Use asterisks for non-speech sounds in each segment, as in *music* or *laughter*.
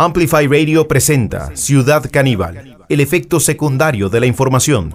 Amplify Radio presenta Ciudad Caníbal, el efecto secundario de la información.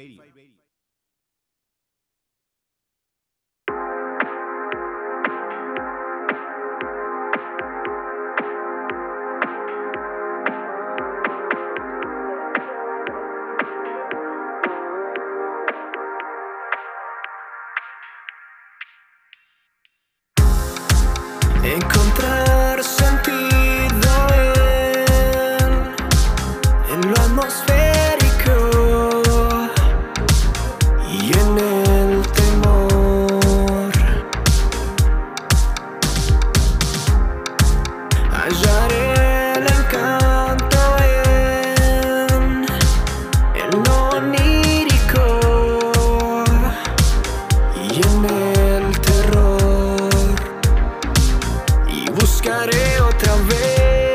buscaré otra vez.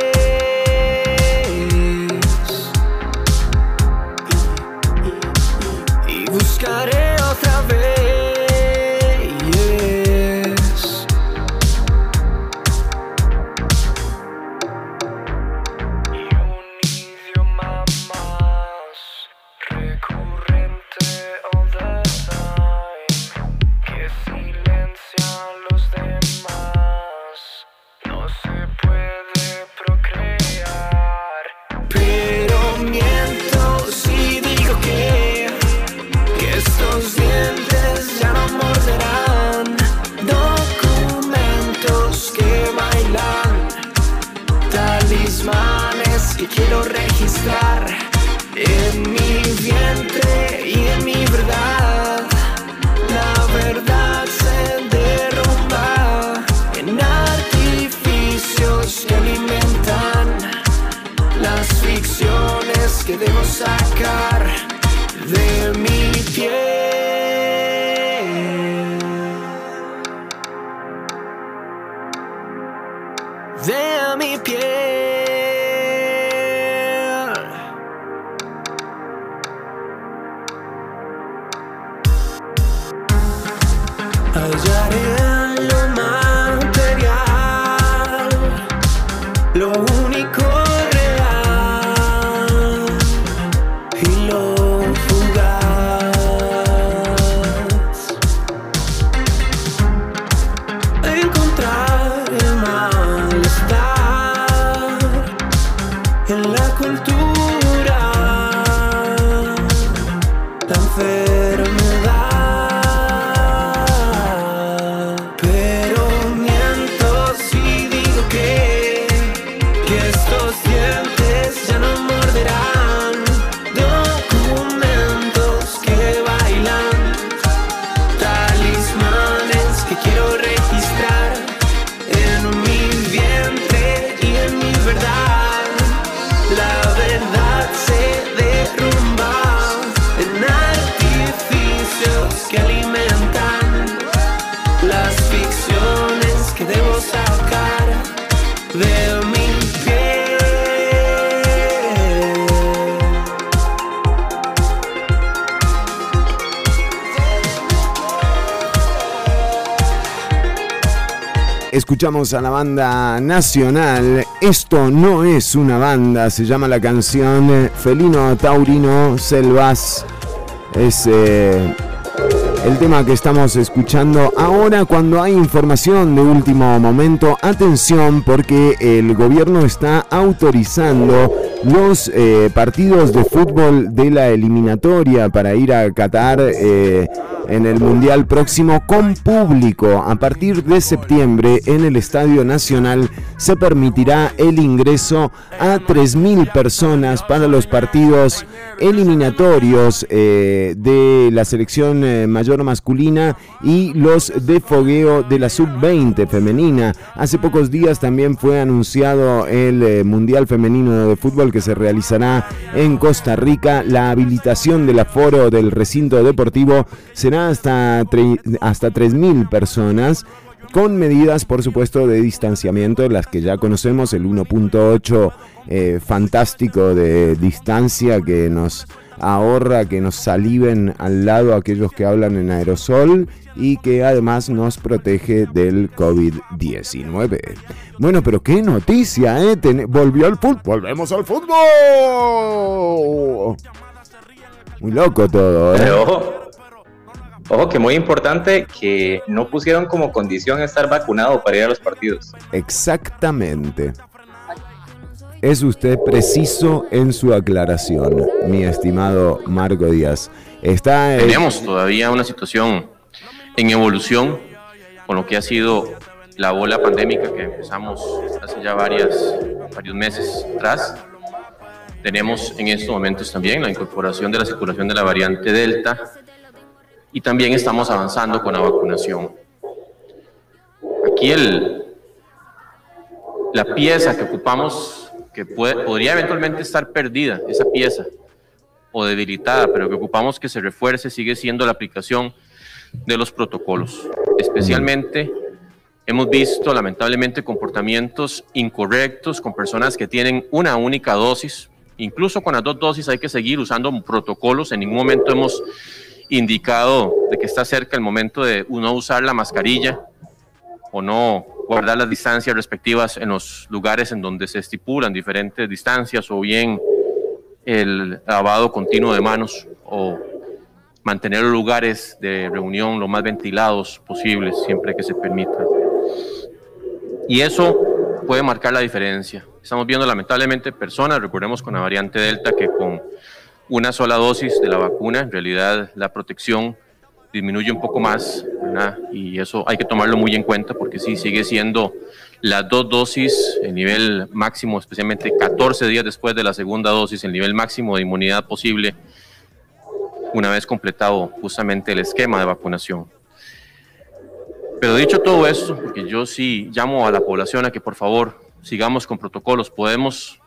Escuchamos a la banda nacional. Esto no es una banda, se llama la canción Felino Taurino Selvas. Es eh, el tema que estamos escuchando ahora cuando hay información de último momento. Atención porque el gobierno está autorizando los eh, partidos de fútbol de la eliminatoria para ir a Qatar eh, en el Mundial próximo con público. A partir de septiembre en el Estadio Nacional se permitirá el ingreso a 3.000 personas para los partidos eliminatorios eh, de la selección eh, mayor masculina y los de fogueo de la sub-20 femenina. Hace pocos días también fue anunciado el eh, Mundial Femenino de Fútbol que se realizará en Costa Rica. La habilitación del aforo del recinto deportivo será hasta, hasta 3.000 personas con medidas, por supuesto, de distanciamiento, las que ya conocemos, el 1.8 eh, fantástico de distancia que nos ahorra que nos saliven al lado aquellos que hablan en aerosol y que además nos protege del COVID-19. Bueno, pero qué noticia, ¿eh? Ten- volvió al fútbol. Volvemos al fútbol. Muy loco todo, ¿eh? Pero ojo, ojo que muy importante que no pusieron como condición estar vacunado para ir a los partidos. Exactamente. Es usted preciso en su aclaración, mi estimado Marco Díaz. Está eh, Tenemos todavía una situación en evolución con lo que ha sido la bola pandémica que empezamos hace ya varias, varios meses atrás. Tenemos en estos momentos también la incorporación de la circulación de la variante Delta y también estamos avanzando con la vacunación. Aquí el, la pieza que ocupamos, que puede- podría eventualmente estar perdida, esa pieza, o debilitada, pero que ocupamos que se refuerce, sigue siendo la aplicación de los protocolos. Especialmente hemos visto lamentablemente comportamientos incorrectos con personas que tienen una única dosis. Incluso con las dos dosis hay que seguir usando protocolos. En ningún momento hemos indicado de que está cerca el momento de no usar la mascarilla o no guardar las distancias respectivas en los lugares en donde se estipulan diferentes distancias o bien el lavado continuo de manos o mantener los lugares de reunión lo más ventilados posibles siempre que se permita. Y eso puede marcar la diferencia. Estamos viendo lamentablemente personas, recordemos con la variante Delta, que con una sola dosis de la vacuna, en realidad la protección disminuye un poco más, Y eso hay que tomarlo muy en cuenta porque sí sigue siendo las dos dosis, el nivel máximo, especialmente 14 días después de la segunda dosis, el nivel máximo de inmunidad posible una vez completado justamente el esquema de vacunación. Pero dicho todo esto, porque yo sí llamo a la población a que por favor sigamos con protocolos, podemos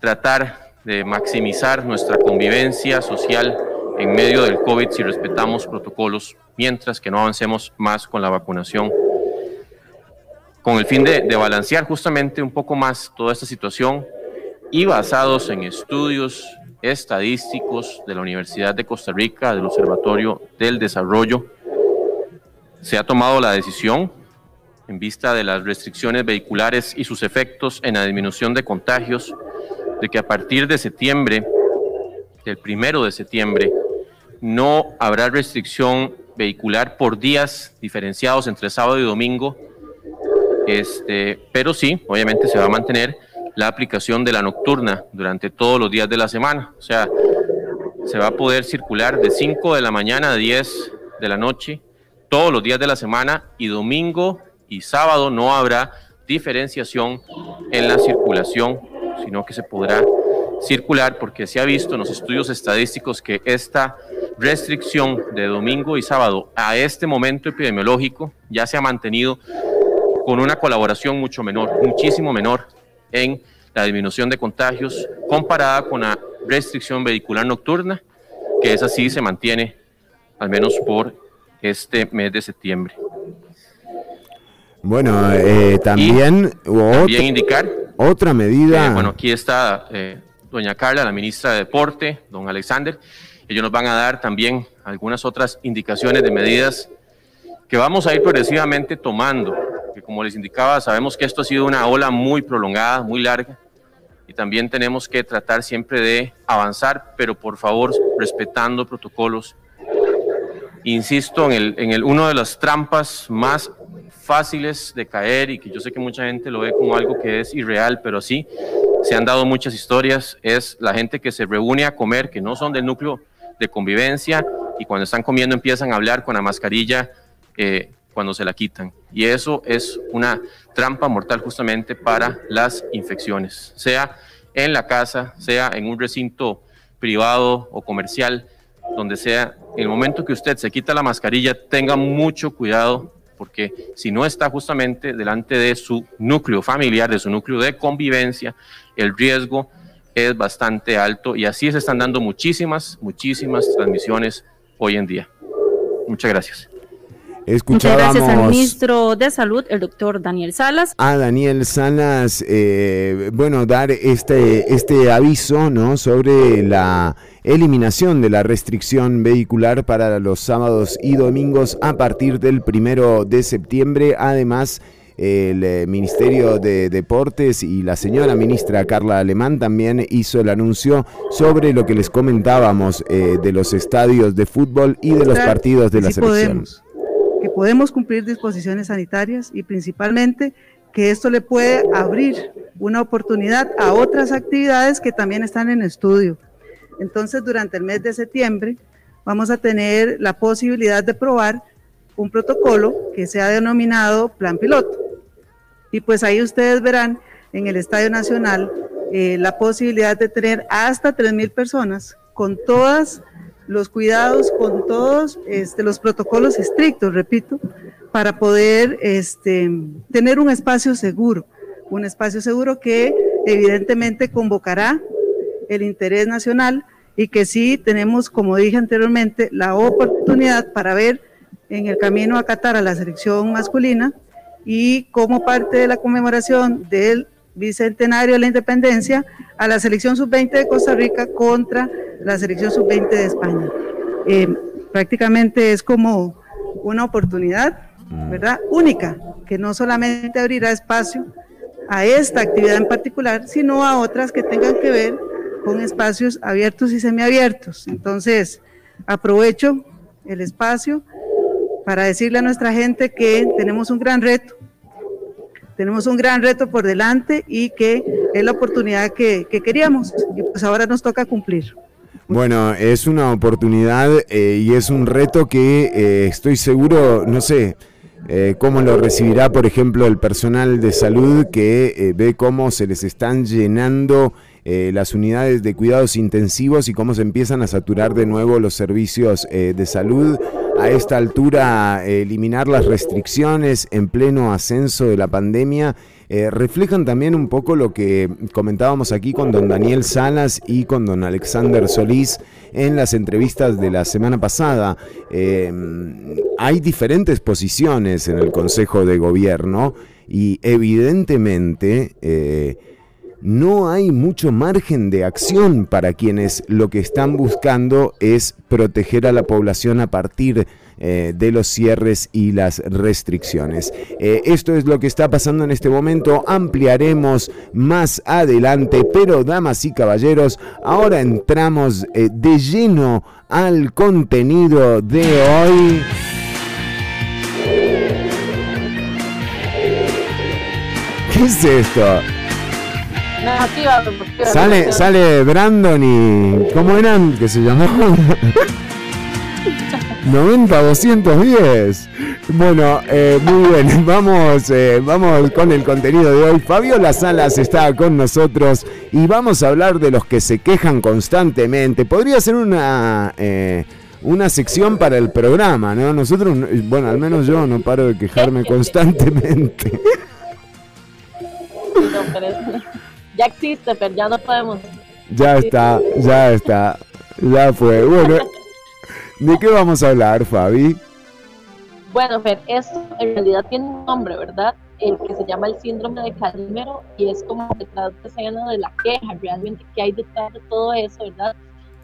tratar de maximizar nuestra convivencia social en medio del COVID si respetamos protocolos, mientras que no avancemos más con la vacunación, con el fin de, balancear justamente un poco más toda esta situación y basados en estudios estadísticos de la Universidad de Costa Rica, del Observatorio del Desarrollo, se ha tomado la decisión en vista de las restricciones vehiculares y sus efectos en la disminución de contagios, de que a partir de septiembre, del primero de septiembre, no habrá restricción vehicular por días diferenciados entre sábado y domingo, este, pero sí, obviamente se va a mantener la aplicación de la nocturna durante todos los días de la semana. O sea, se va a poder circular de 5 de la mañana a 10 de la noche todos los días de la semana y domingo y sábado no habrá diferenciación en la circulación, sino que se podrá circular porque se ha visto en los estudios estadísticos que esta restricción de domingo y sábado a este momento epidemiológico ya se ha mantenido con una colaboración mucho menor, muchísimo menor en la disminución de contagios comparada con la restricción vehicular nocturna, que esa sí se mantiene al menos por este mes de septiembre. Bueno, eh, también hubo También indicar otra medida. Eh, bueno, aquí está eh, doña Carla, la ministra de Deporte, don Alexander. Ellos nos van a dar también algunas otras indicaciones de medidas que vamos a ir progresivamente tomando. Que como les indicaba, sabemos que esto ha sido una ola muy prolongada, muy larga, y también tenemos que tratar siempre de avanzar, pero por favor respetando protocolos. Insisto en el, en el uno de las trampas más fáciles de caer y que yo sé que mucha gente lo ve como algo que es irreal, pero sí, se han dado muchas historias, es la gente que se reúne a comer, que no son del núcleo de convivencia y cuando están comiendo empiezan a hablar con la mascarilla eh, cuando se la quitan. Y eso es una trampa mortal justamente para las infecciones, sea en la casa, sea en un recinto privado o comercial, donde sea, en el momento que usted se quita la mascarilla, tenga mucho cuidado porque si no está justamente delante de su núcleo familiar, de su núcleo de convivencia, el riesgo es bastante alto y así se están dando muchísimas, muchísimas transmisiones hoy en día. Muchas gracias. Muchas Escuchábamos gracias al ministro de Salud, el doctor Daniel Salas. a Daniel Salas, eh, bueno, dar este, este aviso, ¿no? Sobre la eliminación de la restricción vehicular para los sábados y domingos a partir del primero de septiembre. Además, el eh, Ministerio de Deportes y la señora ministra Carla Alemán también hizo el anuncio sobre lo que les comentábamos eh, de los estadios de fútbol y de los partidos de la selección. Que podemos cumplir disposiciones sanitarias y principalmente que esto le puede abrir una oportunidad a otras actividades que también están en estudio. Entonces, durante el mes de septiembre vamos a tener la posibilidad de probar un protocolo que se ha denominado Plan Piloto. Y pues ahí ustedes verán en el Estadio Nacional eh, la posibilidad de tener hasta 3.000 personas con todos los cuidados, con todos este, los protocolos estrictos, repito, para poder este, tener un espacio seguro, un espacio seguro que evidentemente convocará el interés nacional y que sí tenemos, como dije anteriormente, la oportunidad para ver en el camino a Qatar a la selección masculina y como parte de la conmemoración del bicentenario de la independencia a la selección sub-20 de Costa Rica contra la selección sub-20 de España. Eh, prácticamente es como una oportunidad, ¿verdad? Única, que no solamente abrirá espacio a esta actividad en particular, sino a otras que tengan que ver con espacios abiertos y semiabiertos. Entonces, aprovecho el espacio para decirle a nuestra gente que tenemos un gran reto, tenemos un gran reto por delante y que es la oportunidad que, que queríamos y pues ahora nos toca cumplir. Bueno, es una oportunidad eh, y es un reto que eh, estoy seguro, no sé, eh, cómo lo recibirá, por ejemplo, el personal de salud que ve cómo se les están llenando eh, las unidades de cuidados intensivos y cómo se empiezan a saturar de nuevo los servicios eh, de salud. A esta altura, eh, eliminar las restricciones en pleno ascenso de la pandemia reflejan también un poco lo que comentábamos aquí con don Daniel Salas y con don Alexander Solís en las entrevistas de la semana pasada. Eh, hay diferentes posiciones en el Consejo de Gobierno y evidentemente no hay mucho margen de acción para quienes lo que están buscando es proteger a la población a partir eh, de los cierres y las restricciones. Eh, esto es lo que está pasando en este momento, ampliaremos más adelante, pero damas y caballeros, ahora entramos eh, de lleno al contenido de hoy. ¿Qué es esto? Sale, sale Brandon y. ¿Cómo eran? Que se llamaban. *laughs* 90 210. Bueno, eh, muy bien. *laughs* Vamos, eh, vamos con el contenido de hoy. Fabiola Salas está con nosotros y vamos a hablar de los que se quejan constantemente. Podría ser una. eh, una sección para el programa, ¿no? Nosotros, no- bueno, al menos yo no paro de quejarme constantemente. *laughs* Ya existe, pero ya no podemos. Ya está, ya está, ya fue. Bueno, ¿de qué vamos a hablar, Fabi? Bueno, Fer, esto en realidad tiene un nombre, ¿verdad? El que se llama el síndrome de Calimero y es como detrás de escena de la queja, realmente que hay detrás de todo eso, ¿verdad?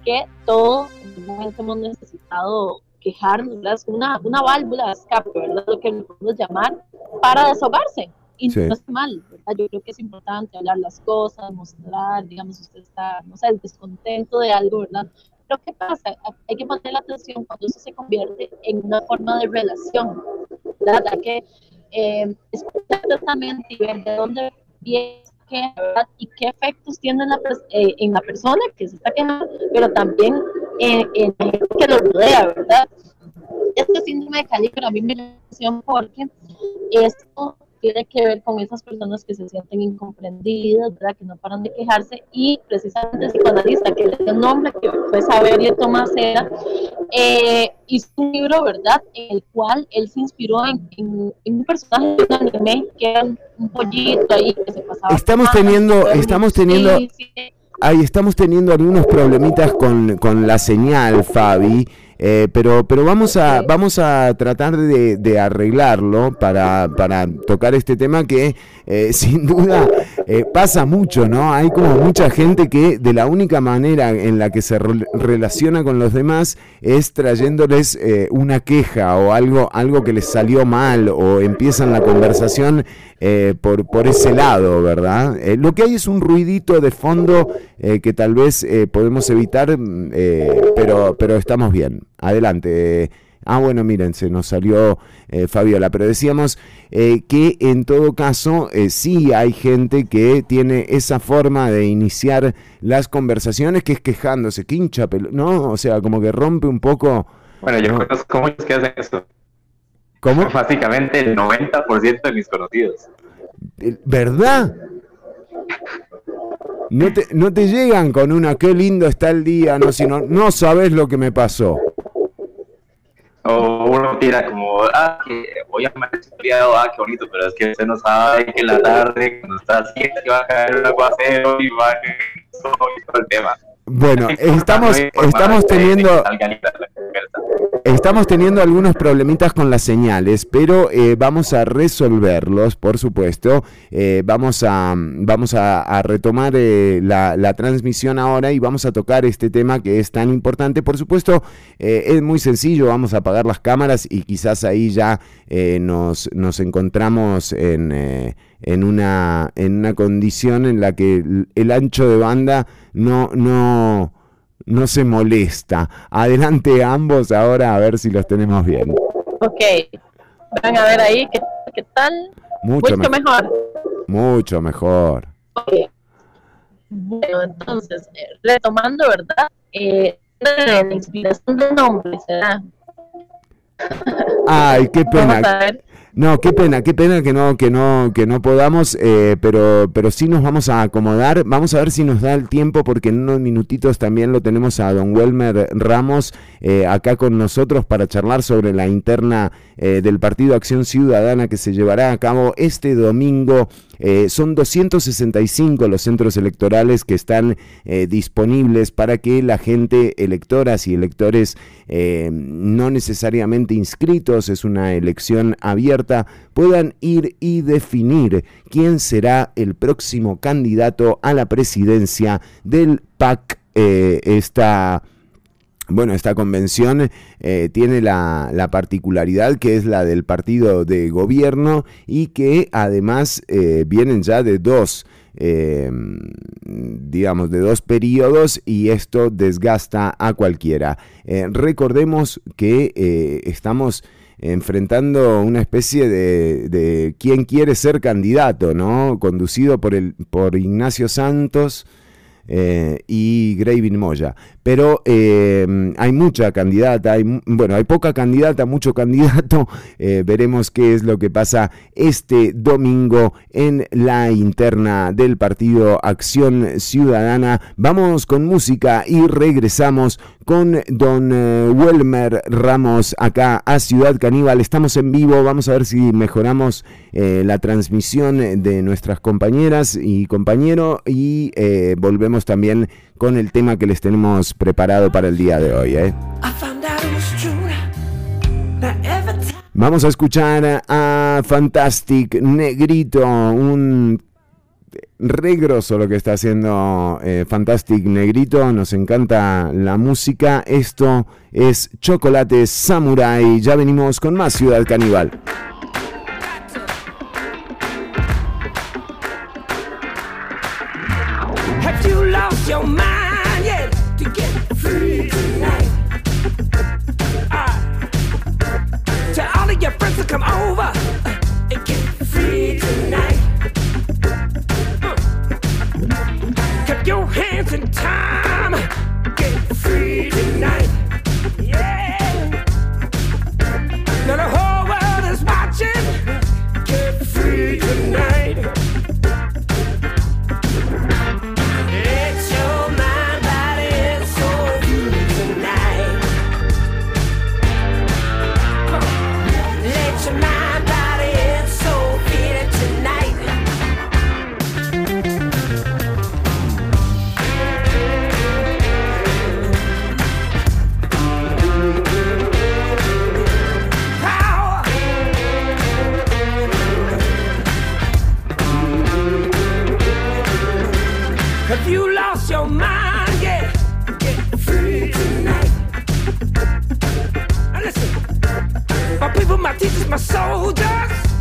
Que todos en algún momento hemos necesitado quejarnos, ¿verdad? Es una, una válvula de escape, ¿verdad? Lo que podemos llamar para desahogarse. Y Sí. no está mal, ¿verdad? Yo creo que es importante hablar las cosas, mostrar, digamos, usted está, no sé, descontento de algo, ¿verdad? Pero ¿qué pasa? Hay que poner la atención cuando eso se convierte en una forma de relación, ¿verdad? Hay que eh, escuchar atentamente y ver de dónde viene ¿verdad? Y qué efectos tiene en la, eh, en la persona que se está quejando, pero también en, en la gente que lo rodea, ¿verdad? Este síndrome de Calimero a mí me atención porque esto tiene que ver con esas personas que se sienten incomprendidas, ¿verdad? Que no paran de quejarse y precisamente el psicoanalista que le dio nombre, que fue Saberio Tomasera, eh, hizo un libro, ¿verdad? En el cual él se inspiró en, en- en un personaje de un anime que era un pollito ahí que se pasaba. Estamos teniendo- estamos teniendo- sí, sí. Ahí estamos teniendo algunos problemitas con, con la señal, Fabi. Eh, pero, pero vamos a, vamos a tratar de, de arreglarlo para, para tocar este tema que eh, *laughs* sin duda eh, pasa mucho, ¿no? Hay como mucha gente que de la única manera en la que se re- relaciona con los demás es trayéndoles eh, una queja o algo, algo que les salió mal o empiezan la conversación eh, por, por ese lado, ¿verdad? Eh, lo que hay es un ruidito de fondo eh, que tal vez eh, podemos evitar, mm, pero, pero estamos bien. Adelante. Ah, bueno, miren, se nos salió eh, Fabiola, pero decíamos eh, que en todo caso eh, sí hay gente que tiene esa forma de iniciar las conversaciones que es quejándose, que hincha ¿no? O sea, como que rompe un poco... Bueno, yo No. conozco muchos que hacen eso. ¿Cómo? *laughs* Básicamente el 90% de mis conocidos. Eh, ¿Verdad? No te, no te llegan con una qué lindo está el día, no, sino no sabes lo que me pasó. O uno tira como, ah, que hoy amaneció feriado, ah, qué bonito, pero es que usted no sabe que en la tarde, cuando está así, que va a caer un aguacero y va a caer todo el tema. Bueno, estamos, estamos teniendo, estamos teniendo algunos problemitas con las señales, pero eh, vamos a resolverlos, por supuesto. Eh, vamos a, vamos a, retomar eh, la, la transmisión ahora y vamos a tocar este tema que es tan importante. Por supuesto, es muy sencillo, vamos a apagar las cámaras y quizás ahí ya nos, nos encontramos en, en, una, en una condición en la que el ancho de banda no, no, no se molesta. Adelante ambos ahora a ver si los tenemos bien. Ok, van a ver ahí qué, qué tal. Mucho, Mucho me- mejor. mucho mejor. Ok. Bueno, entonces, eh, retomando, ¿verdad? Eh, la inspiración del nombre será. Ay, qué Vamos pena. a ver. No, qué pena, qué pena que no, que no, que no podamos, eh, pero, pero sí nos vamos a acomodar. Vamos a ver si nos da el tiempo, porque en unos minutitos también lo tenemos a don Welmer Ramos eh, acá con nosotros para charlar sobre la interna eh, del Partido Acción Ciudadana que se llevará a cabo este domingo. Eh, son 265 los centros electorales que están eh, disponibles para que la gente, electoras y electores no necesariamente inscritos, es una elección abierta, puedan ir y definir quién será el próximo candidato a la presidencia del PAC. esta bueno, esta convención eh, tiene la, la particularidad que es la del partido de gobierno y que además eh, vienen ya de dos, eh, digamos, de dos periodos y esto desgasta a cualquiera. Recordemos que estamos enfrentando una especie de, quién quiere ser candidato, ¿no? Conducido por, el, por Ignacio Santos y Gravin Moya. Pero eh, hay mucha candidata, bueno, hay poca candidata, mucho *laughs* candidato. Eh, veremos qué es lo que pasa este domingo en la interna del partido Acción Ciudadana. Vamos con música y regresamos con don eh, Welmer Ramos acá a Ciudad Caníbal. Estamos en vivo, vamos a ver si mejoramos la transmisión de nuestras compañeras y compañero y volvemos también con el tema que les tenemos preparado para el día de hoy. ¿eh? Vamos a escuchar a Fantastic Negrito, un regroso lo que está haciendo eh, Fantastic Negrito, nos encanta la música, esto es Chocolate Samurai, ya venimos con más Ciudad Caníbal. Have you lost your mind come over for my teachers, my soldiers.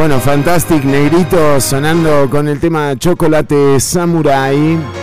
Bueno, Fantastic Negrito sonando con el tema Chocolate Samurai.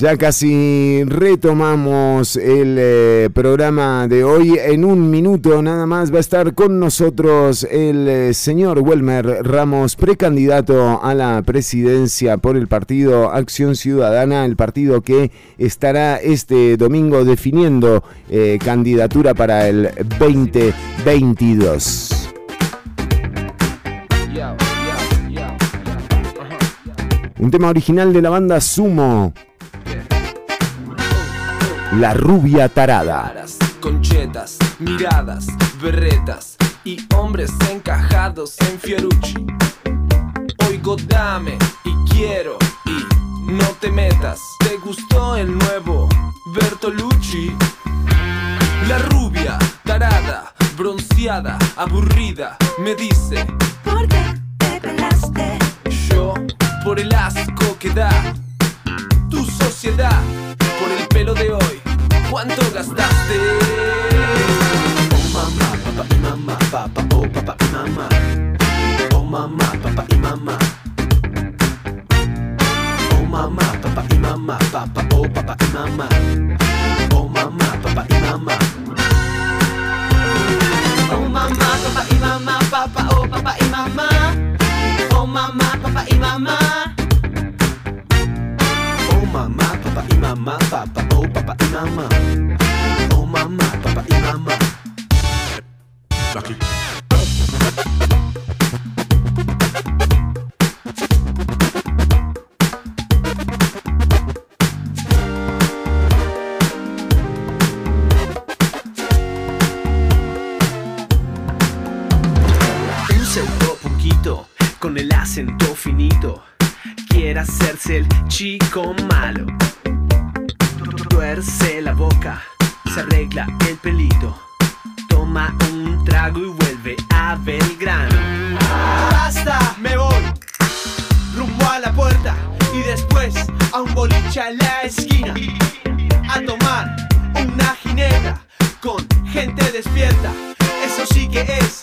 Ya casi retomamos el eh, programa de hoy. En un minuto nada más va a estar con nosotros el eh, señor Welmer Ramos, precandidato a la presidencia por el partido Acción Ciudadana, el partido que estará este domingo definiendo eh, candidatura para el 2022. Un tema original de la banda Sumo. La rubia tarada. Conchetas, miradas, berretas y hombres encajados en Fiorucci. Oigo dame y quiero y no te metas. ¿Te gustó el nuevo Bertolucci? La rubia, tarada, bronceada, aburrida, me dice ¿Por qué te pelaste? yo por el asco que da tu sociedad, por el pelo de hoy, ¿cuánto gastaste? Oh mamá, papá y mamá, papá, oh papá y mamá. Oh mamá, papá y mamá. Oh mamá, papá y mamá, papá, oh papá y mamá. Oh mamá, papá y mamá. Oh mamá, papá y mamá, papá, mamá, papá, oh papá y mamá. Oh mamá, papá y mamá. Punquito con el acento finito quiere hacerse el chico malo. Tuerce la boca, se arregla el pelito, toma un trago y vuelve a Belgrano. Basta, me voy rumbo a la puerta y después a un boliche en la esquina a tomar una ginebra con gente despierta. Eso sí que es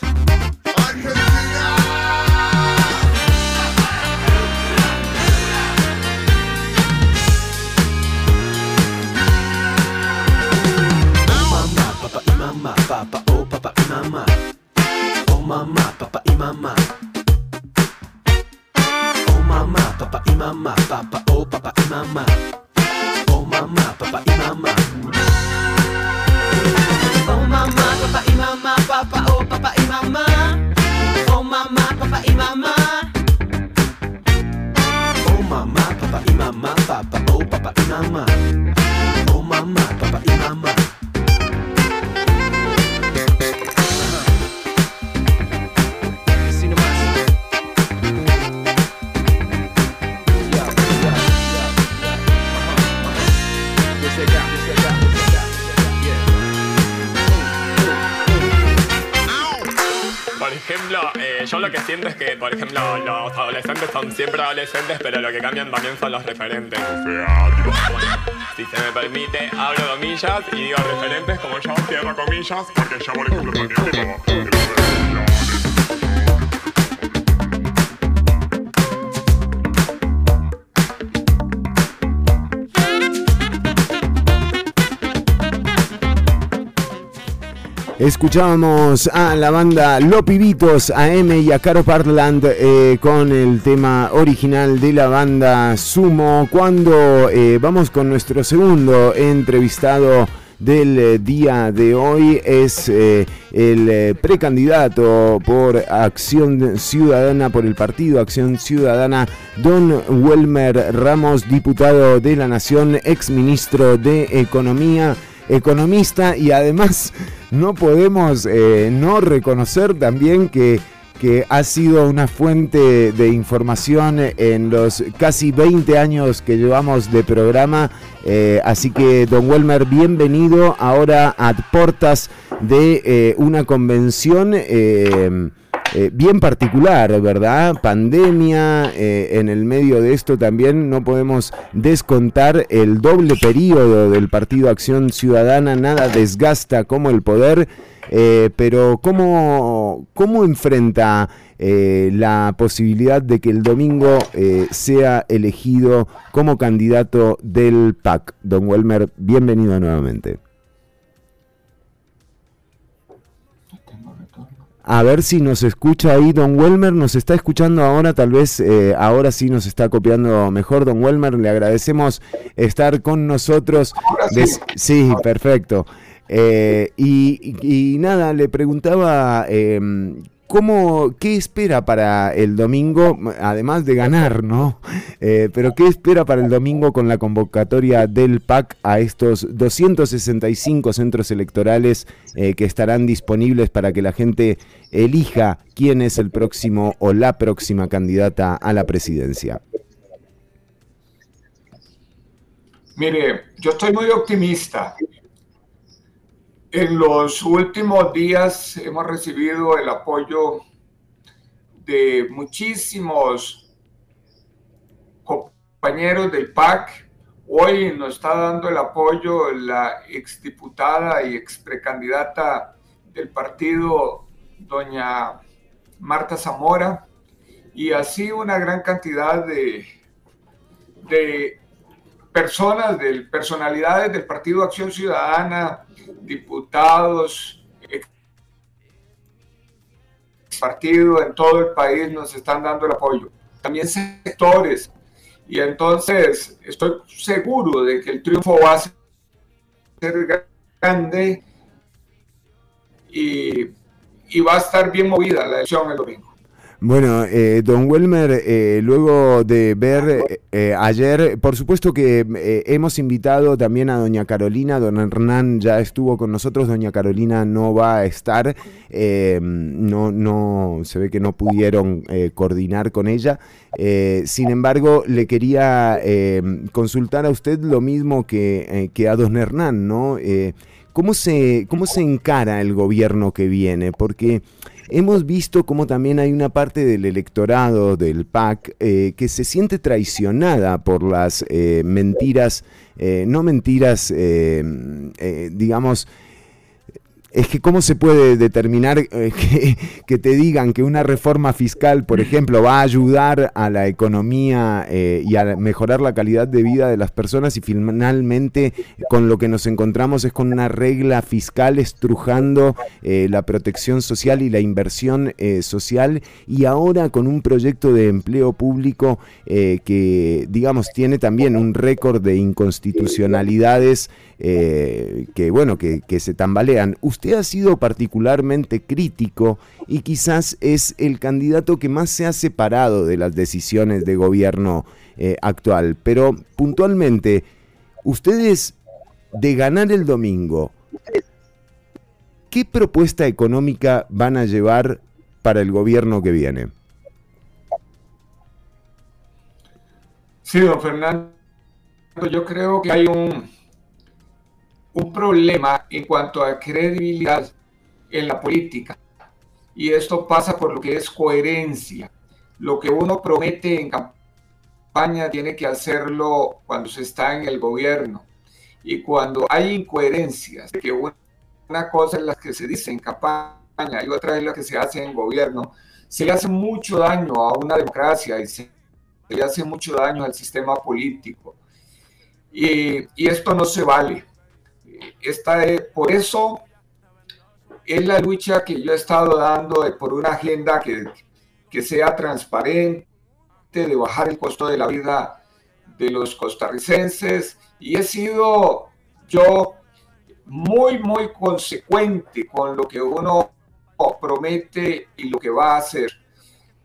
ejemplo, los adolescentes son siempre adolescentes, pero lo que cambian también son los referentes. O sea, tipo, bueno, si se me permite, abro comillas y digo referentes como yo cierro comillas, porque yo, por ejemplo, también tipo, Escuchábamos a la banda Lo Pibitos, a M y a Caro Partland eh, con el tema original de la banda Sumo. Cuando eh, vamos con nuestro segundo entrevistado del eh, día de hoy es el precandidato por Acción Ciudadana, por el partido Acción Ciudadana, don Welmer Ramos, diputado de la Nación, exministro de Economía economista y además no podemos eh, no reconocer también que, que ha sido una fuente de información en los casi 20 años que llevamos de programa. Eh, así que, don Welmer, bienvenido ahora a portas de eh, una convención. Eh, bien particular, ¿verdad? Pandemia, eh, en el medio de esto también no podemos descontar el doble periodo del Partido Acción Ciudadana, nada desgasta como el poder eh, pero ¿cómo, cómo enfrenta la posibilidad de que el domingo eh, sea elegido como candidato del PAC? Don Welmer, bienvenido nuevamente. A ver si nos escucha ahí Don Welmer, nos está escuchando ahora, tal vez eh, ahora sí nos está copiando mejor Don Welmer, le agradecemos estar con nosotros. Des- sí, perfecto. Eh, y, y- y nada, le preguntaba em, cómo, qué espera para el domingo, además de ganar, ¿no? Eh, pero qué espera para el domingo con la convocatoria del PAC a estos 265 centros electorales eh, que estarán disponibles para que la gente elija quién es el próximo o la próxima candidata a la presidencia. Mire, yo estoy muy optimista. En los últimos días hemos recibido el apoyo de muchísimos compañeros del PAC. Hoy nos está dando el apoyo la exdiputada y ex precandidata del partido, doña Marta Zamora, y así una gran cantidad de, de personas, de personalidades del Partido Acción Ciudadana, diputados, partido en todo el país nos están dando el apoyo. También sectores. Y entonces estoy seguro de que el triunfo va a ser grande y va a estar bien movida la elección el domingo. Bueno, eh, don Welmer, eh, luego de ver eh, ayer, por supuesto que eh, hemos invitado también a doña Carolina, don Hernán ya estuvo con nosotros, doña Carolina no va a estar, eh, no, no, se ve que no pudieron eh, coordinar con ella. Eh, sin embargo, le quería eh, consultar a usted lo mismo que, eh, que a don Hernán, ¿no? Eh, ¿cómo, se, ¿Cómo se encara el gobierno que viene? Porque hemos visto cómo también hay una parte del electorado del PAC eh, que se siente traicionada por las eh, mentiras, eh, no mentiras, eh, eh, digamos, es que cómo se puede determinar eh, *laughs* que, te digan que una reforma fiscal, por ejemplo, va a ayudar a la economía eh, y a mejorar la calidad de vida de las personas y finalmente con lo que nos encontramos es con una regla fiscal estrujando eh, la protección social y la inversión social y ahora con un proyecto de empleo público que digamos tiene también un récord de inconstitucionalidades eh, que bueno que, se tambalean. Usted ha sido particularmente crítico y quizás es el candidato que más se ha separado de las decisiones de gobierno eh, actual. Pero puntualmente, ustedes de ganar el domingo, ¿qué propuesta económica van a llevar para el gobierno que viene? Sí, don Fernando, yo creo que hay un, un problema en cuanto a credibilidad en la política. Y esto pasa por lo que es coherencia. Lo que uno promete en campaña tiene que hacerlo cuando se está en el gobierno. Y cuando hay incoherencias, que una cosa es la que se dice en campaña y otra es la que se hace en gobierno, se le hace mucho daño a una democracia y se le hace mucho daño al sistema político. Y esto no se vale. Esta es, por eso es la lucha que yo he estado dando de, por una agenda que, que sea transparente, de bajar el costo de la vida de los costarricenses. Y he sido yo muy, muy consecuente con lo que uno promete y lo que va a hacer.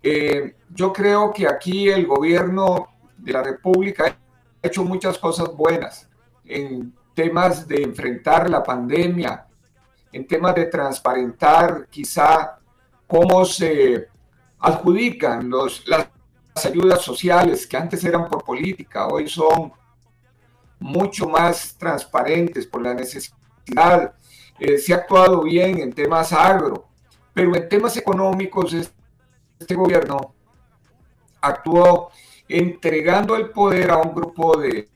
Eh, yo creo que aquí el gobierno de la República ha hecho muchas cosas buenas en temas de enfrentar la pandemia, en temas de transparentar quizá cómo se adjudican los, las ayudas sociales que antes eran por política, hoy son mucho más transparentes por la necesidad. Eh, se ha actuado bien en temas agro, pero en temas económicos este gobierno actuó entregando el poder a un grupo de, de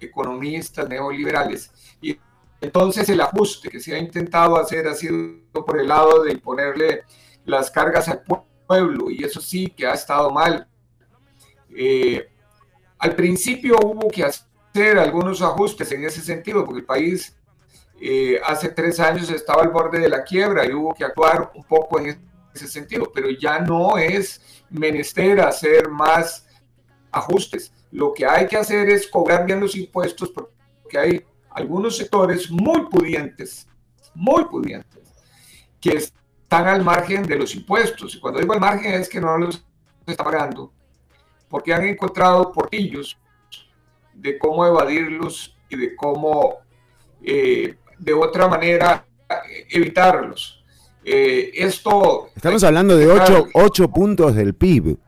economistas neoliberales y entonces el ajuste que se ha intentado hacer ha sido por el lado de imponerle las cargas al pueblo y eso sí que ha estado mal. Eh, al principio hubo que hacer algunos ajustes en ese sentido porque el país eh, hace tres años estaba al borde de la quiebra y hubo que actuar un poco en ese sentido, pero ya no es menester hacer más ajustes. Lo que hay que hacer es cobrar bien los impuestos porque hay algunos sectores muy pudientes, muy pudientes, que están al margen de los impuestos. Y cuando digo al margen es que no los está pagando, porque han encontrado portillos de cómo evadirlos y de cómo eh, de otra manera evitarlos. Eh, esto... Estamos hablando de 8, puntos del PIB.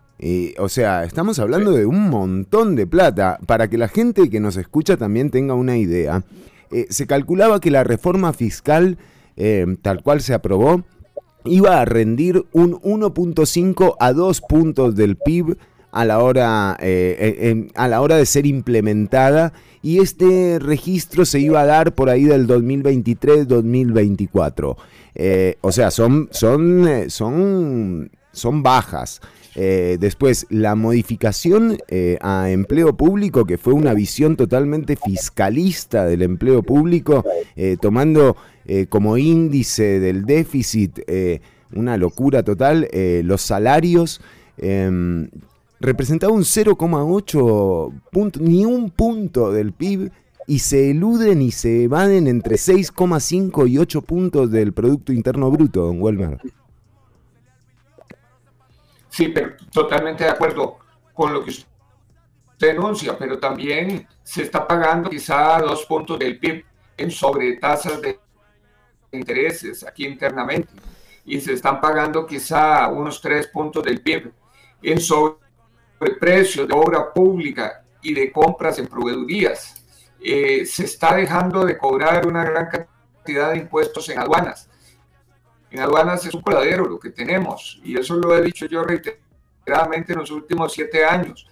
O sea, estamos hablando de un montón de plata. Para que la gente que nos escucha también tenga una idea, eh, se calculaba que la reforma fiscal, eh, tal cual se aprobó, iba a rendir un 1.5 a 2 puntos del PIB a la hora, a la hora de ser implementada y este registro se iba a dar por ahí del 2023-2024. Eh, o sea, son, son, eh, son, son bajas. Eh, después, la modificación a empleo público, que fue una visión totalmente fiscalista del empleo público, tomando como índice del déficit una locura total, los salarios em, representaba un 0,8 punto, ni un punto del PIB y se eluden y se evaden entre 6,5 y 8 puntos del Producto Interno Bruto, don Welmer. Sí, pero totalmente de acuerdo con lo que usted denuncia, pero también se está pagando quizá dos puntos del PIB en sobretasas de intereses aquí internamente y se están pagando quizá unos tres puntos del PIB en sobre precios de obra pública y de compras en proveedurías. Eh, se está dejando de cobrar una gran cantidad de impuestos en aduanas. En aduanas es un coladero lo que tenemos, y eso lo he dicho yo reiteradamente en los últimos siete años.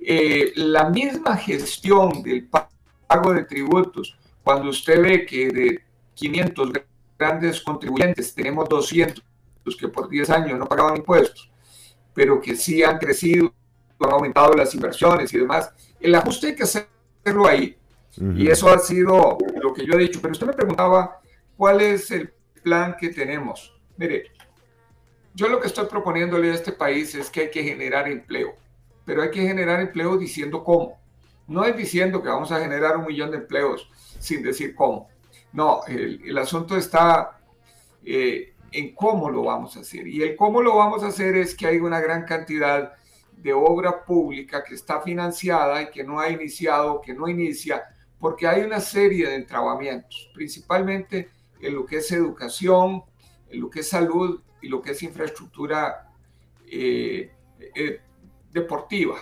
Eh, la misma gestión del pago de tributos, cuando usted ve que de 500 grandes contribuyentes tenemos 200 que por 10 años no pagaban impuestos, pero que sí han crecido han aumentado las inversiones y demás. El ajuste hay que hacerlo ahí. Y eso ha sido lo que yo he dicho. Pero usted me preguntaba cuál es el plan que tenemos. Mire, yo lo que estoy proponiéndole a este país es que hay que generar empleo. Pero hay que generar empleo diciendo cómo. No es diciendo que vamos a generar un millón de empleos sin decir cómo. No, el, el asunto está eh, en cómo lo vamos a hacer. Y el cómo lo vamos a hacer es que hay una gran cantidad de obra pública que está financiada y que no ha iniciado, que no inicia, porque hay una serie de entrabamientos, principalmente en lo que es educación, en lo que es salud y lo que es infraestructura eh, eh, deportiva.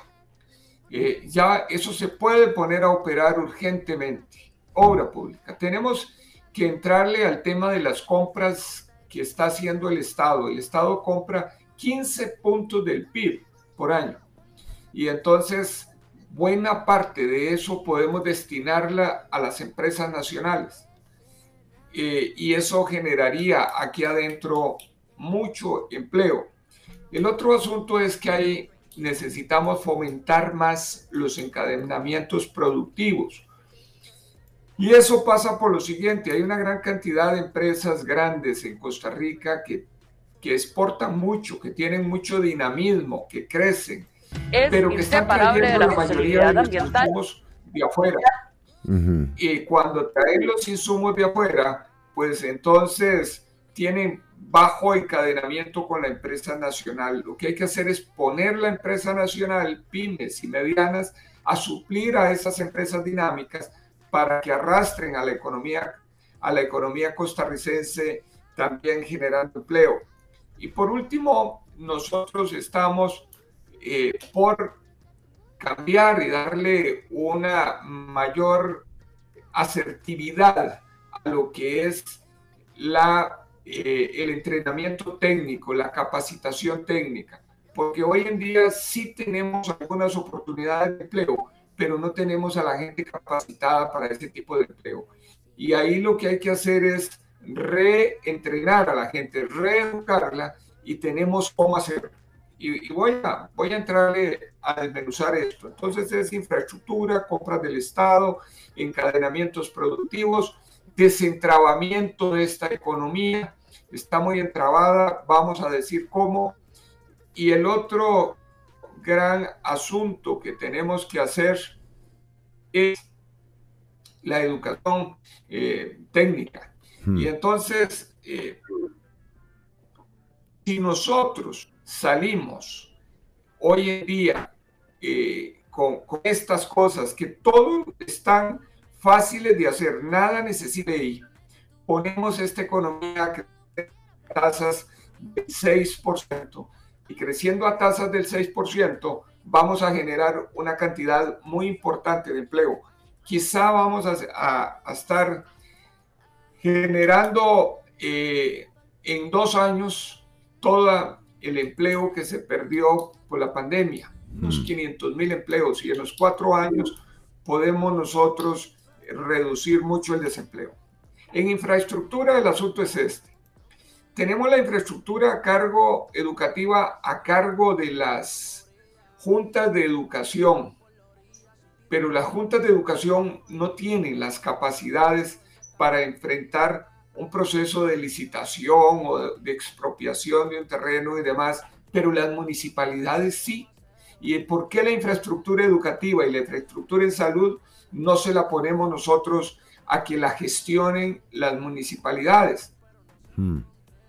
Eh, ya eso se puede poner a operar urgentemente, obra pública. Tenemos que entrarle al tema de las compras que está haciendo el Estado. El Estado compra 15 puntos del PIB por año. Y entonces, buena parte de eso podemos destinarla a las empresas nacionales. Eh, y eso generaría aquí adentro mucho empleo. El otro asunto es que hay, necesitamos fomentar más los encadenamientos productivos. Y eso pasa por lo siguiente, hay una gran cantidad de empresas grandes en Costa Rica que que exportan mucho, que tienen mucho dinamismo, que crecen, pero que están trayendo la, mayoría de los insumos de afuera. Y cuando traen los insumos de afuera, pues entonces tienen bajo encadenamiento con la empresa nacional. Lo que hay que hacer es poner la empresa nacional, pymes y medianas, a suplir a esas empresas dinámicas para que arrastren a la economía, a la economía costarricense también generando empleo. Y por último, nosotros estamos eh, por cambiar y darle una mayor asertividad a lo que es la, eh, el entrenamiento técnico, la capacitación técnica, porque hoy en día sí tenemos algunas oportunidades de empleo, pero no tenemos a la gente capacitada para ese tipo de empleo. Y ahí lo que hay que hacer es reentrenar a la gente, reeducarla y tenemos cómo hacerlo. Y, y voy, a, voy a entrarle a desmenuzar esto. Entonces es infraestructura, compras del Estado, encadenamientos productivos, desentrabamiento de esta economía, está muy entrabada, vamos a decir cómo. Y el otro gran asunto que tenemos que hacer es la educación eh, técnica. Hmm. Y entonces, eh, si nosotros salimos hoy en día eh, con, estas cosas que todo están fáciles de hacer, nada necesita ir, ponemos esta economía que tasas del 6% y creciendo a tasas del 6%, vamos a generar una cantidad muy importante de empleo. Quizá vamos a, estar generando eh, en dos años todo el empleo que se perdió por la pandemia, unos 500 mil empleos, y en los cuatro años podemos nosotros reducir mucho el desempleo. En infraestructura el asunto es este. Tenemos la infraestructura a cargo educativa a cargo de las juntas de educación, pero las juntas de educación no tienen las capacidades para enfrentar un proceso de licitación o de, de expropiación de un terreno y demás, pero las municipalidades sí. ¿Y por qué la infraestructura educativa y la infraestructura en salud no se la ponemos nosotros a que la gestionen las municipalidades? Hmm.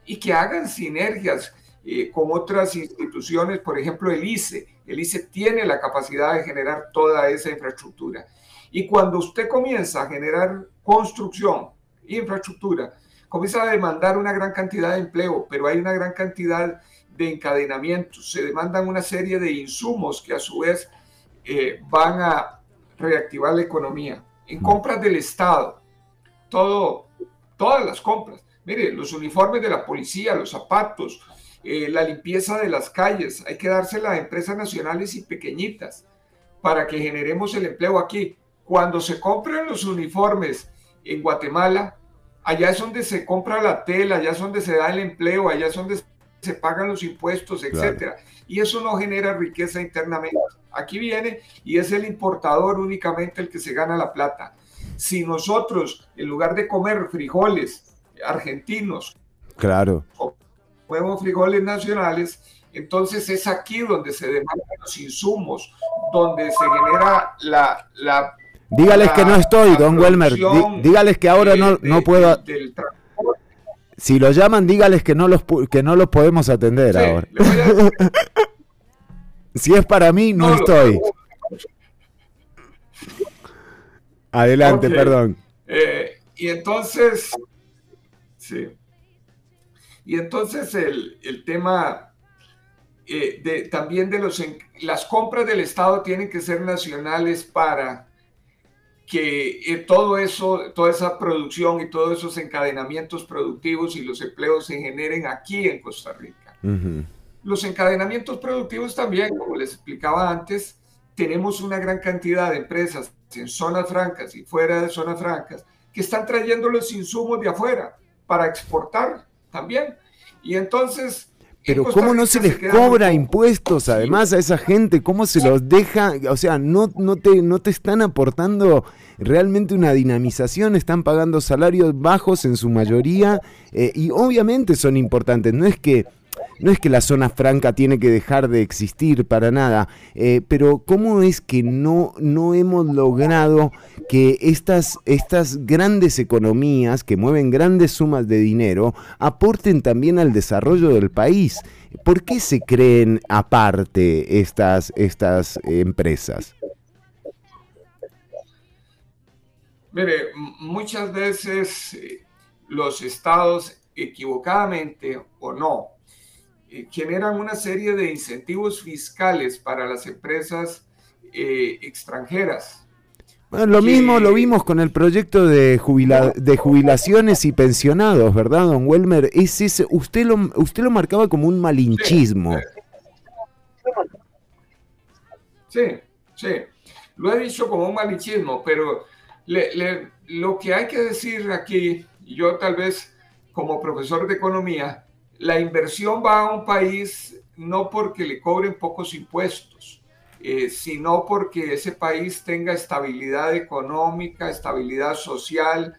y que hagan sinergias eh, con otras instituciones, por ejemplo el ICE. El ICE tiene la capacidad de generar toda esa infraestructura. Y cuando usted comienza a generar construcción, infraestructura, comienza a demandar una gran cantidad de empleo, pero hay una gran cantidad de encadenamientos, se demandan una serie de insumos que a su vez eh, van a reactivar la economía. En compras del Estado, todo, todas las compras. Mire, los uniformes de la policía, los zapatos, eh, la limpieza de las calles, hay que dársela a empresas nacionales y pequeñitas para que generemos el empleo aquí. Cuando se compran los uniformes en Guatemala, allá es donde se compra la tela, allá es donde se da el empleo, allá es donde se pagan los impuestos, etcétera. Y eso no genera riqueza internamente. Aquí viene y es el importador únicamente el que se gana la plata. Si nosotros, en lugar de comer frijoles argentinos, Claro. comemos frijoles nacionales, entonces es aquí donde se demandan los insumos, donde se genera la... la Dígales que no estoy, don Welmer. Dí- dígales que ahora no, de- no puedo. del Si lo llaman, dígales que no los, que no los podemos atender Sí, ahora. a *laughs* Si es para mí, no, estoy. *laughs* Adelante, perdón. Eh, y entonces, sí. Y entonces el, el tema eh, de, también de los, las compras del Estado tienen que ser nacionales para que eh, todo eso, toda esa producción y todos esos encadenamientos productivos y los empleos se generen aquí en Costa Rica. Los encadenamientos productivos también, como les explicaba antes, tenemos una gran cantidad de empresas en zonas francas y fuera de zonas francas que están trayendo los insumos de afuera para exportar también. Y entonces... Pero Costa ¿cómo no se les cobra impuestos además a esa gente? ¿Cómo se los deja? O sea, no, no, te, no te están aportando realmente una dinamización, están pagando salarios bajos en su mayoría eh, y obviamente son importantes. No es que... No es que la zona franca tiene que dejar de existir para nada, eh, pero ¿cómo es que no, no hemos logrado que estas, estas grandes economías que mueven grandes sumas de dinero aporten también al desarrollo del país? ¿Por qué se creen aparte estas, estas empresas? Mire, muchas veces eh, los estados, equivocadamente o no, generan una serie de incentivos fiscales para las empresas eh, extranjeras. Bueno, lo mismo lo vimos con el proyecto de, jubila- de jubilaciones y pensionados, ¿verdad, don Welmer? Es ese, usted, lo, usted lo marcaba como un malinchismo. Sí, sí, lo he dicho como un malichismo, pero le, le- lo que hay que decir aquí, yo tal vez como profesor de economía, la inversión va a un país no porque le cobren pocos impuestos, eh, sino porque ese país tenga estabilidad económica, estabilidad social,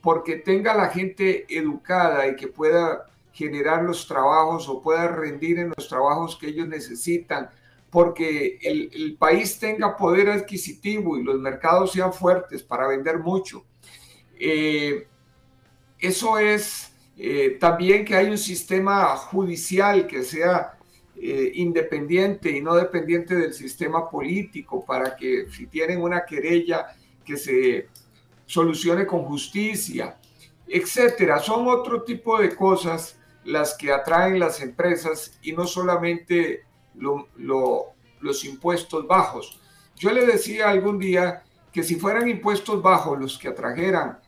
porque tenga la gente educada y que pueda generar los trabajos o pueda rendir en los trabajos que ellos necesitan, porque el, país tenga poder adquisitivo y los mercados sean fuertes para vender mucho. Eh, eso es eh, también que hay un sistema judicial que sea eh, independiente y no dependiente del sistema político para que si tienen una querella que se solucione con justicia, etcétera. Son otro tipo de cosas las que atraen las empresas y no solamente los impuestos bajos. Yo le decía algún día que si fueran impuestos bajos los que atrajeran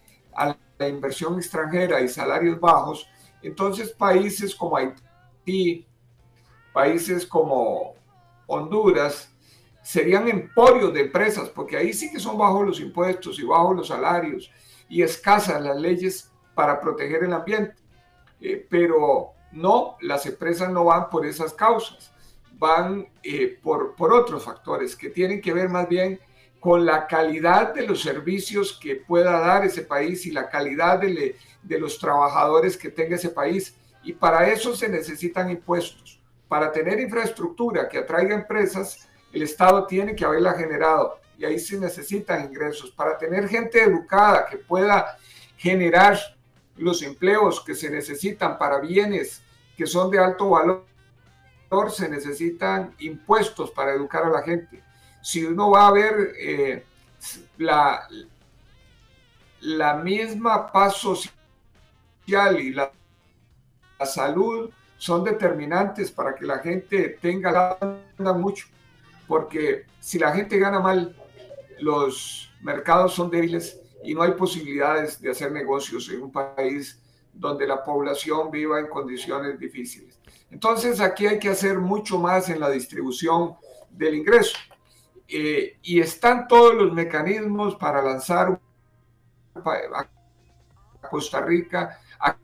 la inversión extranjera y salarios bajos, entonces países como Haití, países como Honduras, serían emporios de empresas, porque ahí sí que son bajos los impuestos y bajos los salarios y escasas las leyes para proteger el ambiente. Eh, pero no, las empresas no van por esas causas van eh, por, por otros factores que tienen que ver más bien con la calidad de los servicios que pueda dar ese país y la calidad de, los trabajadores que tenga ese país. Y para eso se necesitan impuestos. Para tener infraestructura que atraiga empresas, el Estado tiene que haberla generado y ahí se necesitan ingresos. Para tener gente educada que pueda generar los empleos que se necesitan para bienes que son de alto valor se necesitan impuestos para educar a la gente. Si uno va a ver eh, la, la misma paz social y la, salud son determinantes para que la gente tenga gana mucho, porque si la gente gana mal, los mercados son débiles y no hay posibilidades de hacer negocios en un país donde la población viva en condiciones difíciles. Entonces aquí hay que hacer mucho más en la distribución del ingreso. Eh, y están todos los mecanismos para lanzar a Costa Rica a,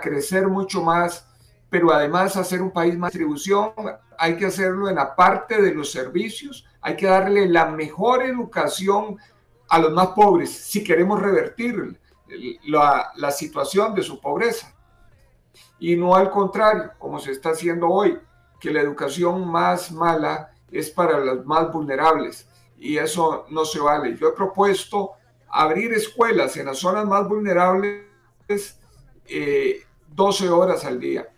crecer mucho más, pero además hacer un país más distribución, hay que hacerlo en la parte de los servicios, hay que darle la mejor educación a los más pobres si queremos revertir la, la situación de su pobreza. Y no al contrario, como se está haciendo hoy, que la educación más mala es para los más vulnerables y eso no se vale. Yo he propuesto abrir escuelas en las zonas más vulnerables 12 eh, horas al día.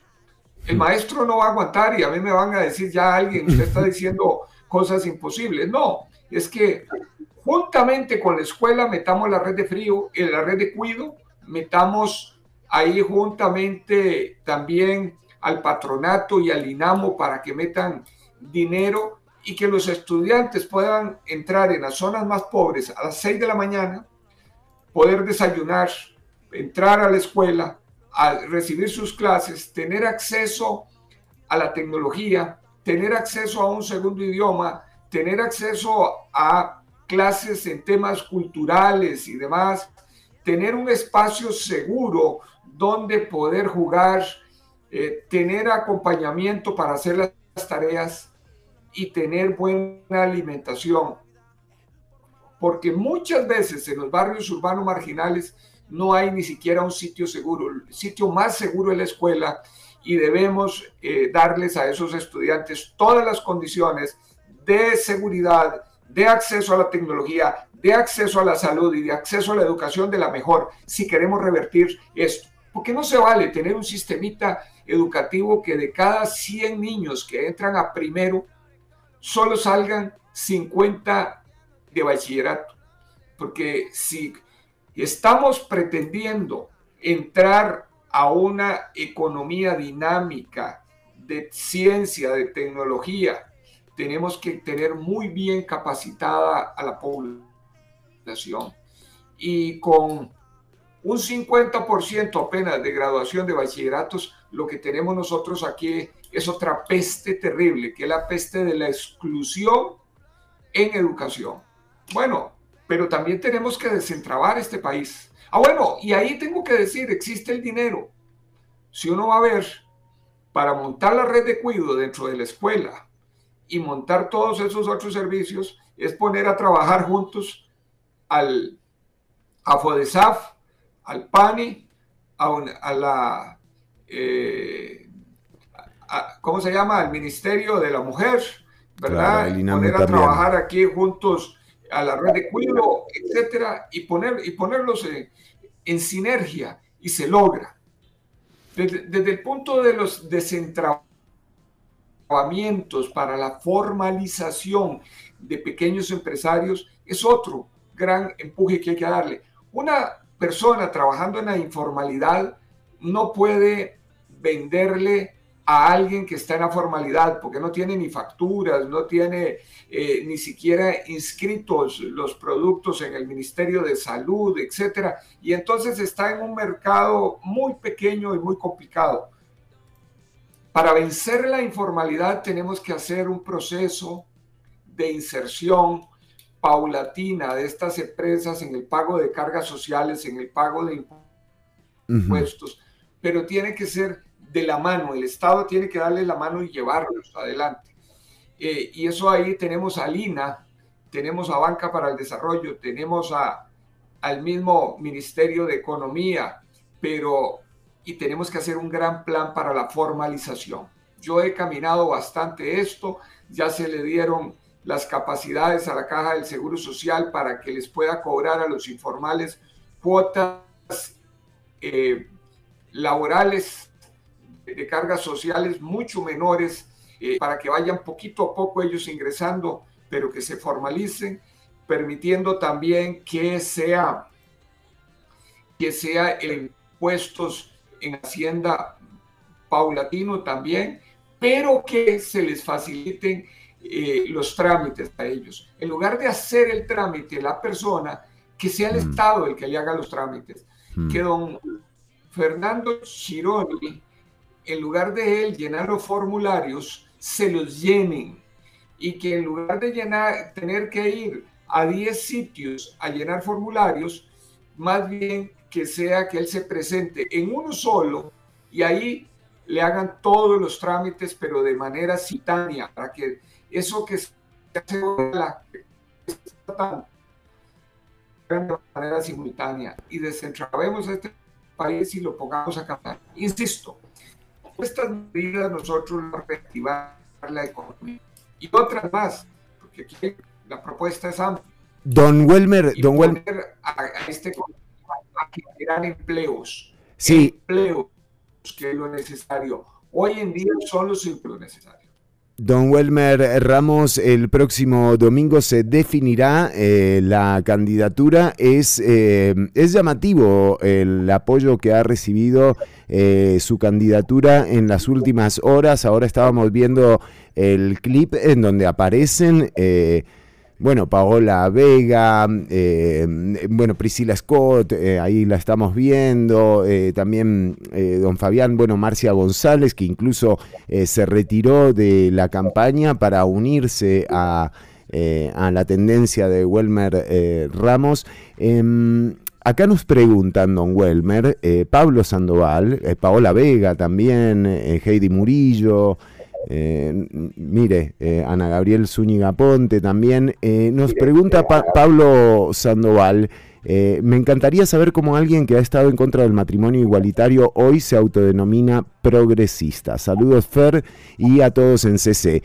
El maestro no va a aguantar y a mí me van a decir ya alguien, usted está *laughs* diciendo cosas imposibles. No, es que juntamente con la escuela metamos la red de frío, en la red de cuido, metamos ahí juntamente también al patronato y al INAMO para que metan dinero y que los estudiantes puedan entrar en las zonas más pobres a las 6 de la mañana, poder desayunar, entrar a la escuela, a recibir sus clases, tener acceso a la tecnología, tener acceso a un segundo idioma, tener acceso a clases en temas culturales y demás, tener un espacio seguro donde poder jugar, eh, tener acompañamiento para hacer las tareas y tener buena alimentación. Porque muchas veces en los barrios urbanos marginales no hay ni siquiera un sitio seguro. El sitio más seguro es la escuela y debemos eh, darles a esos estudiantes todas las condiciones de seguridad, de acceso a la tecnología, de acceso a la salud y de acceso a la educación de la mejor si queremos revertir esto. Porque no se vale tener un sistemita educativo que de cada 100 niños que entran a primero, solo salgan 50 de bachillerato. Porque si estamos pretendiendo entrar a una economía dinámica de ciencia, de tecnología, tenemos que tener muy bien capacitada a la población. Y con un 50% apenas de graduación de bachilleratos, lo que tenemos nosotros aquí es otra peste terrible, que es la peste de la exclusión en educación. Bueno, pero también tenemos que desentrabar este país. Ah, bueno, y ahí tengo que decir, existe el dinero. Si uno va a ver, para montar la red de cuido dentro de la escuela y montar todos esos otros servicios, es poner a trabajar juntos al a FODESAF, al PANI, a, a la, eh, a- ¿cómo se llama? Al Ministerio de la Mujer, ¿verdad? Claro, poner a trabajar aquí juntos a la red de cuido, etcétera, y, poner, y ponerlos en, en sinergia, y se logra. Desde, desde el punto de los desentrabamientos para la formalización de pequeños empresarios, es otro gran empuje que hay que darle. Una persona trabajando en la informalidad no puede venderle a alguien que está en la formalidad porque no tiene ni facturas, no tiene eh, ni siquiera inscritos los productos en el Ministerio de Salud, etcétera, y entonces está en un mercado muy pequeño y muy complicado. Para vencer la informalidad tenemos que hacer un proceso de inserción paulatina de estas empresas en el pago de cargas sociales, en el pago de impuestos, pero tiene que ser de la mano, el Estado tiene que darle la mano y llevarlos adelante. Eh, y eso ahí tenemos a Lina, tenemos a Banca para el Desarrollo, tenemos a, al mismo Ministerio de Economía, pero y tenemos que hacer un gran plan para la formalización. Yo he caminado bastante esto, ya se le dieron las capacidades a la Caja del Seguro Social para que les pueda cobrar a los informales cuotas eh, laborales de cargas sociales mucho menores eh, para que vayan poquito a poco ellos ingresando, pero que se formalicen, permitiendo también que sea que sea el impuestos en Hacienda paulatino también, pero que se les faciliten eh, los trámites a ellos. En lugar de hacer el trámite la persona, que sea el Estado el que le haga los trámites. Que don Fernando Chironi, en lugar de él llenar los formularios, se los llenen. Y que en lugar de llenar, tener que ir a 10 sitios a llenar formularios, más bien que sea que él se presente en uno solo y ahí le hagan todos los trámites, pero de manera simultánea, para que eso que se hace la- de manera simultánea y descentralemos este país y lo pongamos a cantar. Insisto, estas medidas nosotros reactivar la economía y otras más, porque aquí la propuesta es amplia. Don Welmer, Y don Welmer, a, a este a generar empleos, sí, empleos que es lo necesario. Hoy en día solo es lo necesario. Don Welmer Ramos, el próximo domingo se definirá eh, la candidatura. Es, eh, es llamativo el apoyo que ha recibido eh, su candidatura en las últimas horas. Ahora estábamos viendo el clip en donde aparecen... bueno, Paola Vega, eh, bueno, Priscila Scott, eh, ahí la estamos viendo, eh, también don Fabián, bueno, Marcia González, que incluso se retiró de la campaña para unirse a, a la tendencia de Welmer Ramos. Em, acá nos preguntan, don Welmer, Pablo Sandoval, Paola Vega también, Heidi Murillo, eh, mire, eh, Ana Gabriel Zúñiga Ponte también. eh, nos pregunta Pa- Pablo Sandoval. me encantaría saber cómo alguien que ha estado en contra del matrimonio igualitario hoy se autodenomina progresista. Saludos Fer y a todos en CC.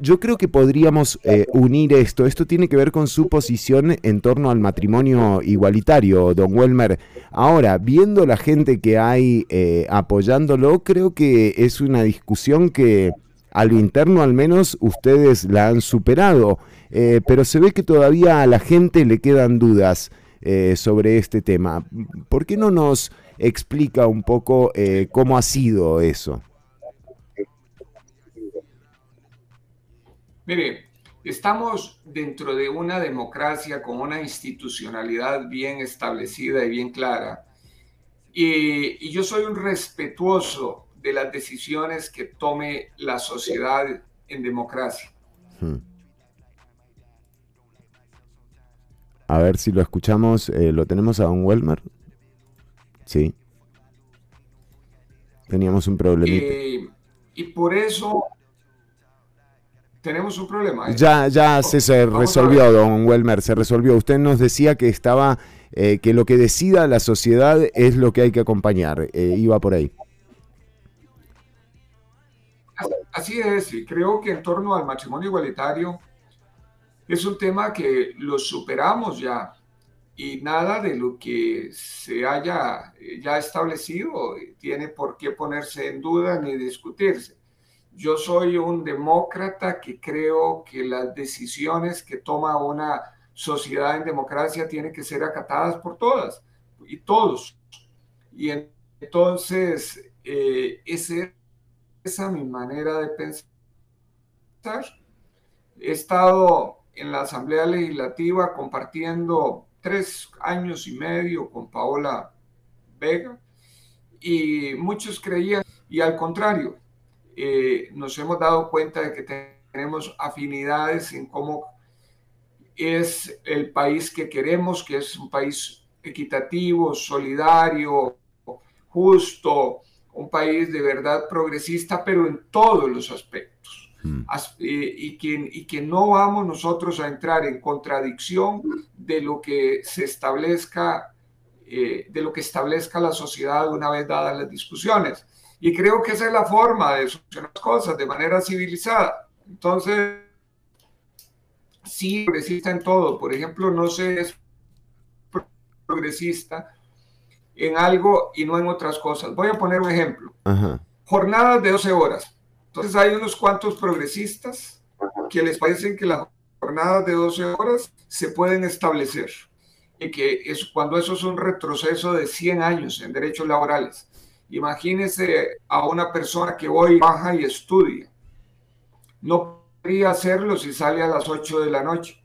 Yo creo que podríamos unir esto. Esto tiene que ver con su posición en torno al matrimonio igualitario, don Welmer. Ahora, viendo la gente que hay apoyándolo, creo que es una discusión que a lo interno al menos ustedes la han superado, eh, pero se ve que todavía a la gente le quedan dudas eh, sobre este tema. ¿Por qué no nos explica un poco eh, cómo ha sido eso? Mire, estamos dentro de una democracia con una institucionalidad bien establecida y bien clara. Y, y yo soy un respetuoso de las decisiones que tome la sociedad en democracia. A ver si lo escuchamos. Eh, ¿Lo tenemos a Don Welmer? Sí. Teníamos un problemita. Eh, y por eso tenemos un problema. ¿eh? Ya, ya se, se resolvió, don Welmer, se resolvió. Usted nos decía que estaba, eh, que lo que decida la sociedad es lo que hay que acompañar. Eh, iba por ahí. Así es, y creo que en torno al matrimonio igualitario es un tema que lo superamos ya y nada de lo que se haya eh, ya establecido eh, tiene por qué ponerse en duda ni discutirse. Yo soy un demócrata que creo que las decisiones que toma una sociedad en democracia tienen que ser acatadas por todas y todos. Y en- entonces, eh, ese esa mi manera de pensar. He estado en la Asamblea Legislativa compartiendo tres años y medio con Paola Vega y muchos creían, y al contrario, eh, nos hemos dado cuenta de que te- tenemos afinidades en cómo es el país que queremos, que es un país equitativo, solidario, justo, un país de verdad progresista, pero en todos los aspectos. As- eh, y, que, y que no vamos nosotros a entrar en contradicción de lo que se establezca, eh, de lo que establezca la sociedad una vez dadas las discusiones. Y creo que esa es la forma de solucionar las cosas de manera civilizada. Entonces, sí, progresista en todo. Por ejemplo, no se es pro- progresista en algo y no en otras cosas. Voy a poner un ejemplo. Ajá. Jornadas de 12 horas. Entonces hay unos cuantos progresistas que les parecen que las jornadas de 12 horas se pueden establecer y que es, cuando eso es un retroceso de 100 años en derechos laborales. Imagínese a una persona que hoy baja y estudia. No podría hacerlo si sale a las 8 de la noche.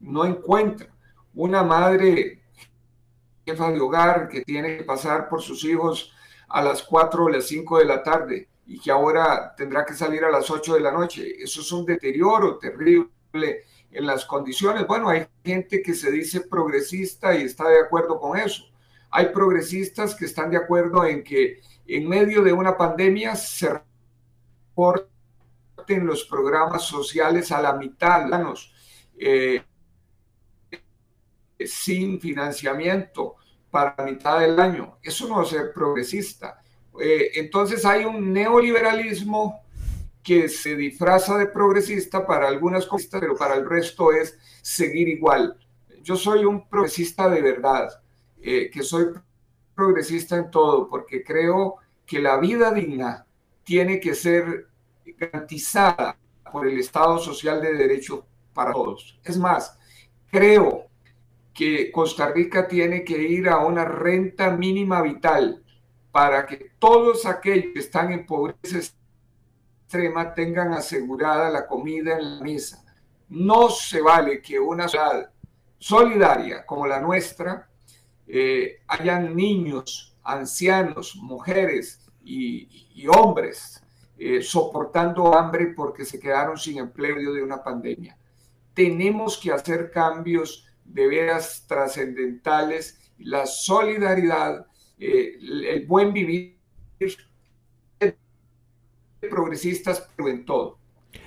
No encuentra. Una madre jefa de hogar que tiene que pasar por sus hijos a las 4 o las 5 de la tarde y que ahora tendrá que salir a las 8 de la noche. Eso es un deterioro terrible en las condiciones. Bueno, hay gente que se dice progresista y está de acuerdo con eso. Hay progresistas que están de acuerdo en que en medio de una pandemia se recorten los programas sociales a la mitad, eh, sin financiamiento para mitad del año. Eso no es ser progresista. Eh, entonces hay un neoliberalismo que se disfraza de progresista para algunas cosas, pero para el resto es seguir igual. Yo soy un progresista de verdad, eh, que soy progresista en todo, porque creo que la vida digna tiene que ser garantizada por el Estado Social de Derecho para todos. Es más, creo que Costa Rica tiene que ir a una renta mínima vital para que todos aquellos que están en pobreza extrema tengan asegurada la comida en la mesa. No se vale que una ciudad solidaria como la nuestra eh, hayan niños, ancianos, mujeres y, hombres eh, soportando hambre porque se quedaron sin empleo de una pandemia. Tenemos que hacer cambios de veras trascendentales, la solidaridad, eh, el buen vivir progresistas, pero en todo.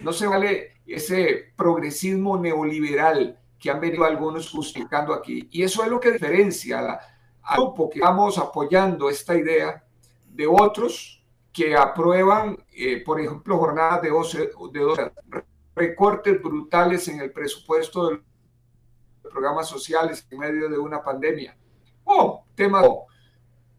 No se vale ese progresismo neoliberal que han venido algunos justificando aquí. Y eso es lo que diferencia al grupo que estamos apoyando esta idea de otros que aprueban, eh, por ejemplo, jornadas de 12, de 12 horas, recortes brutales en el presupuesto de los programas sociales en medio de una pandemia. O tema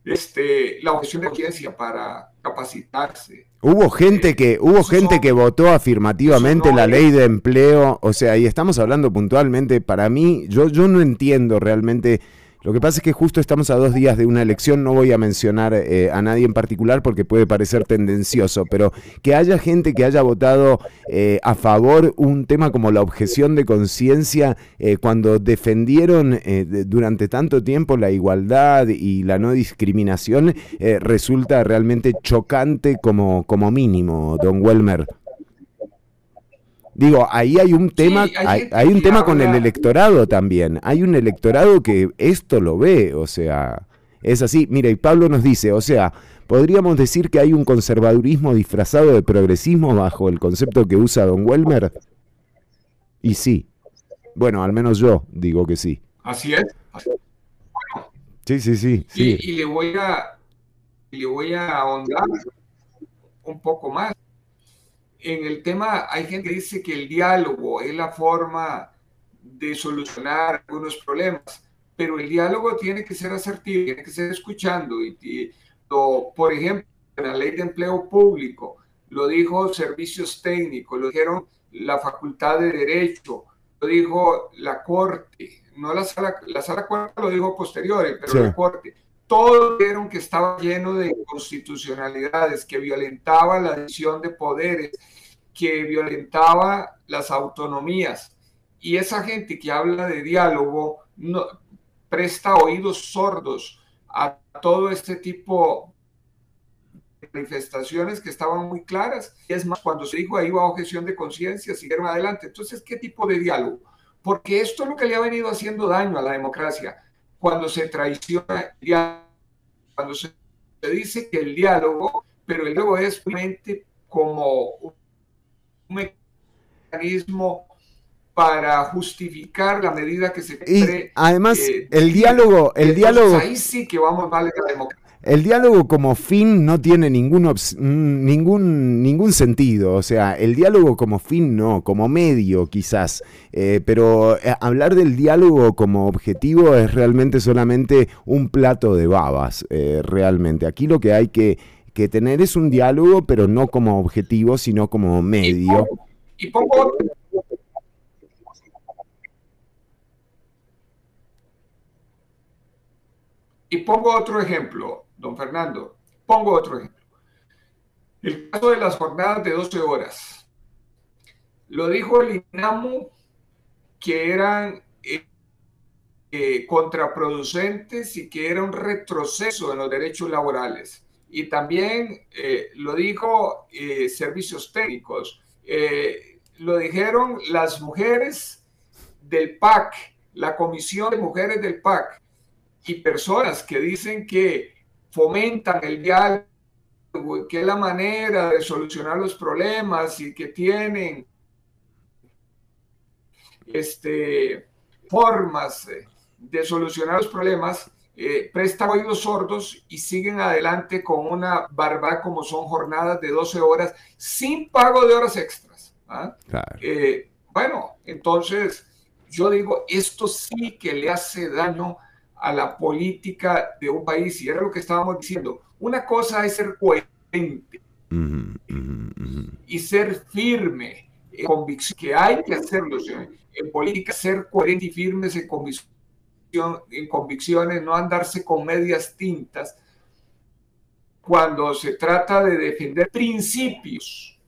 este, la objeción de conciencia para capacitarse. Hubo gente que hubo gente que votó afirmativamente la ley de empleo, o sea, y estamos hablando puntualmente, para mí, yo, yo no entiendo realmente, lo que pasa es que justo estamos a dos días de una elección, no voy a mencionar eh, a nadie en particular porque puede parecer tendencioso, pero que haya gente que haya votado eh, a favor un tema como la objeción de conciencia eh, cuando defendieron eh, durante tanto tiempo la igualdad y la no discriminación, resulta realmente chocante como, como mínimo, don Welmer. Digo, ahí hay un tema, hay hay, gente hay un tema con el electorado también. Hay un electorado que esto lo ve, o sea, es así. Mira, y Pablo nos dice, o sea, podríamos decir que hay un conservadurismo disfrazado de progresismo bajo el concepto que usa Don Welmer. Y sí. Bueno, al menos yo digo que sí. Así es. Sí, sí, sí, sí. Y, y le voy a y le voy a ahondar un poco más. En el tema, hay gente que dice que el diálogo es la forma de solucionar algunos problemas, pero el diálogo tiene que ser asertivo, tiene que ser escuchando. Y, y lo- por ejemplo, en la ley de empleo público, lo dijo servicios técnicos, lo dijeron la facultad de derecho, lo dijo la corte, no la sala, la sala cuarta lo dijo posterior, pero Sí. la corte. Todos vieron que estaba lleno de inconstitucionalidades, que violentaba la división de poderes, que violentaba las autonomías. Y esa gente que habla de diálogo no, presta oídos sordos a todo este tipo de manifestaciones que estaban muy claras. Es más, cuando se dijo ahí va objeción de conciencia, siguieron adelante. Entonces, ¿qué tipo de diálogo? Porque esto es lo que le ha venido haciendo daño a la democracia. Cuando se traiciona el diálogo, cuando se, dice que el diálogo, pero el diálogo es realmente como mecanismo para justificar la medida que se Y cree, además, eh, el diálogo, el diálogo, ahí sí que vamos mal de la democracia. el diálogo como fin no tiene ningún, mm, ningún, ningún sentido. O sea, el diálogo como fin no, como medio quizás. Eh, pero eh, hablar del diálogo como objetivo es realmente solamente un plato de babas, eh, realmente. Aquí lo que hay que, que tener es un diálogo, pero no como objetivo, sino como medio. Y pongo Y pongo otro ejemplo, don Fernando. Pongo otro ejemplo. El caso de las jornadas de 12 horas. Lo dijo el INAMU que eran eh, eh, contraproducentes y que era un retroceso en los derechos laborales. Y también eh, lo dijo eh, servicios técnicos. Eh, lo dijeron las mujeres del PAC, la Comisión de Mujeres del PAC, y personas que dicen que fomentan el diálogo, que es la manera de solucionar los problemas y que tienen este, formas de solucionar los problemas, eh, prestan oídos sordos y siguen adelante con una barbaridad como son jornadas de 12 horas sin pago de horas extras. ¿ah? Claro. Eh, bueno, entonces yo digo, esto sí que le hace daño a la política de un país y era lo que estábamos diciendo. Una cosa es ser coherente y ser firme en convicción, que hay que hacerlo en política, ser coherente y firmes en, convicción, en convicciones, no andarse con medias tintas cuando se trata de defender principios.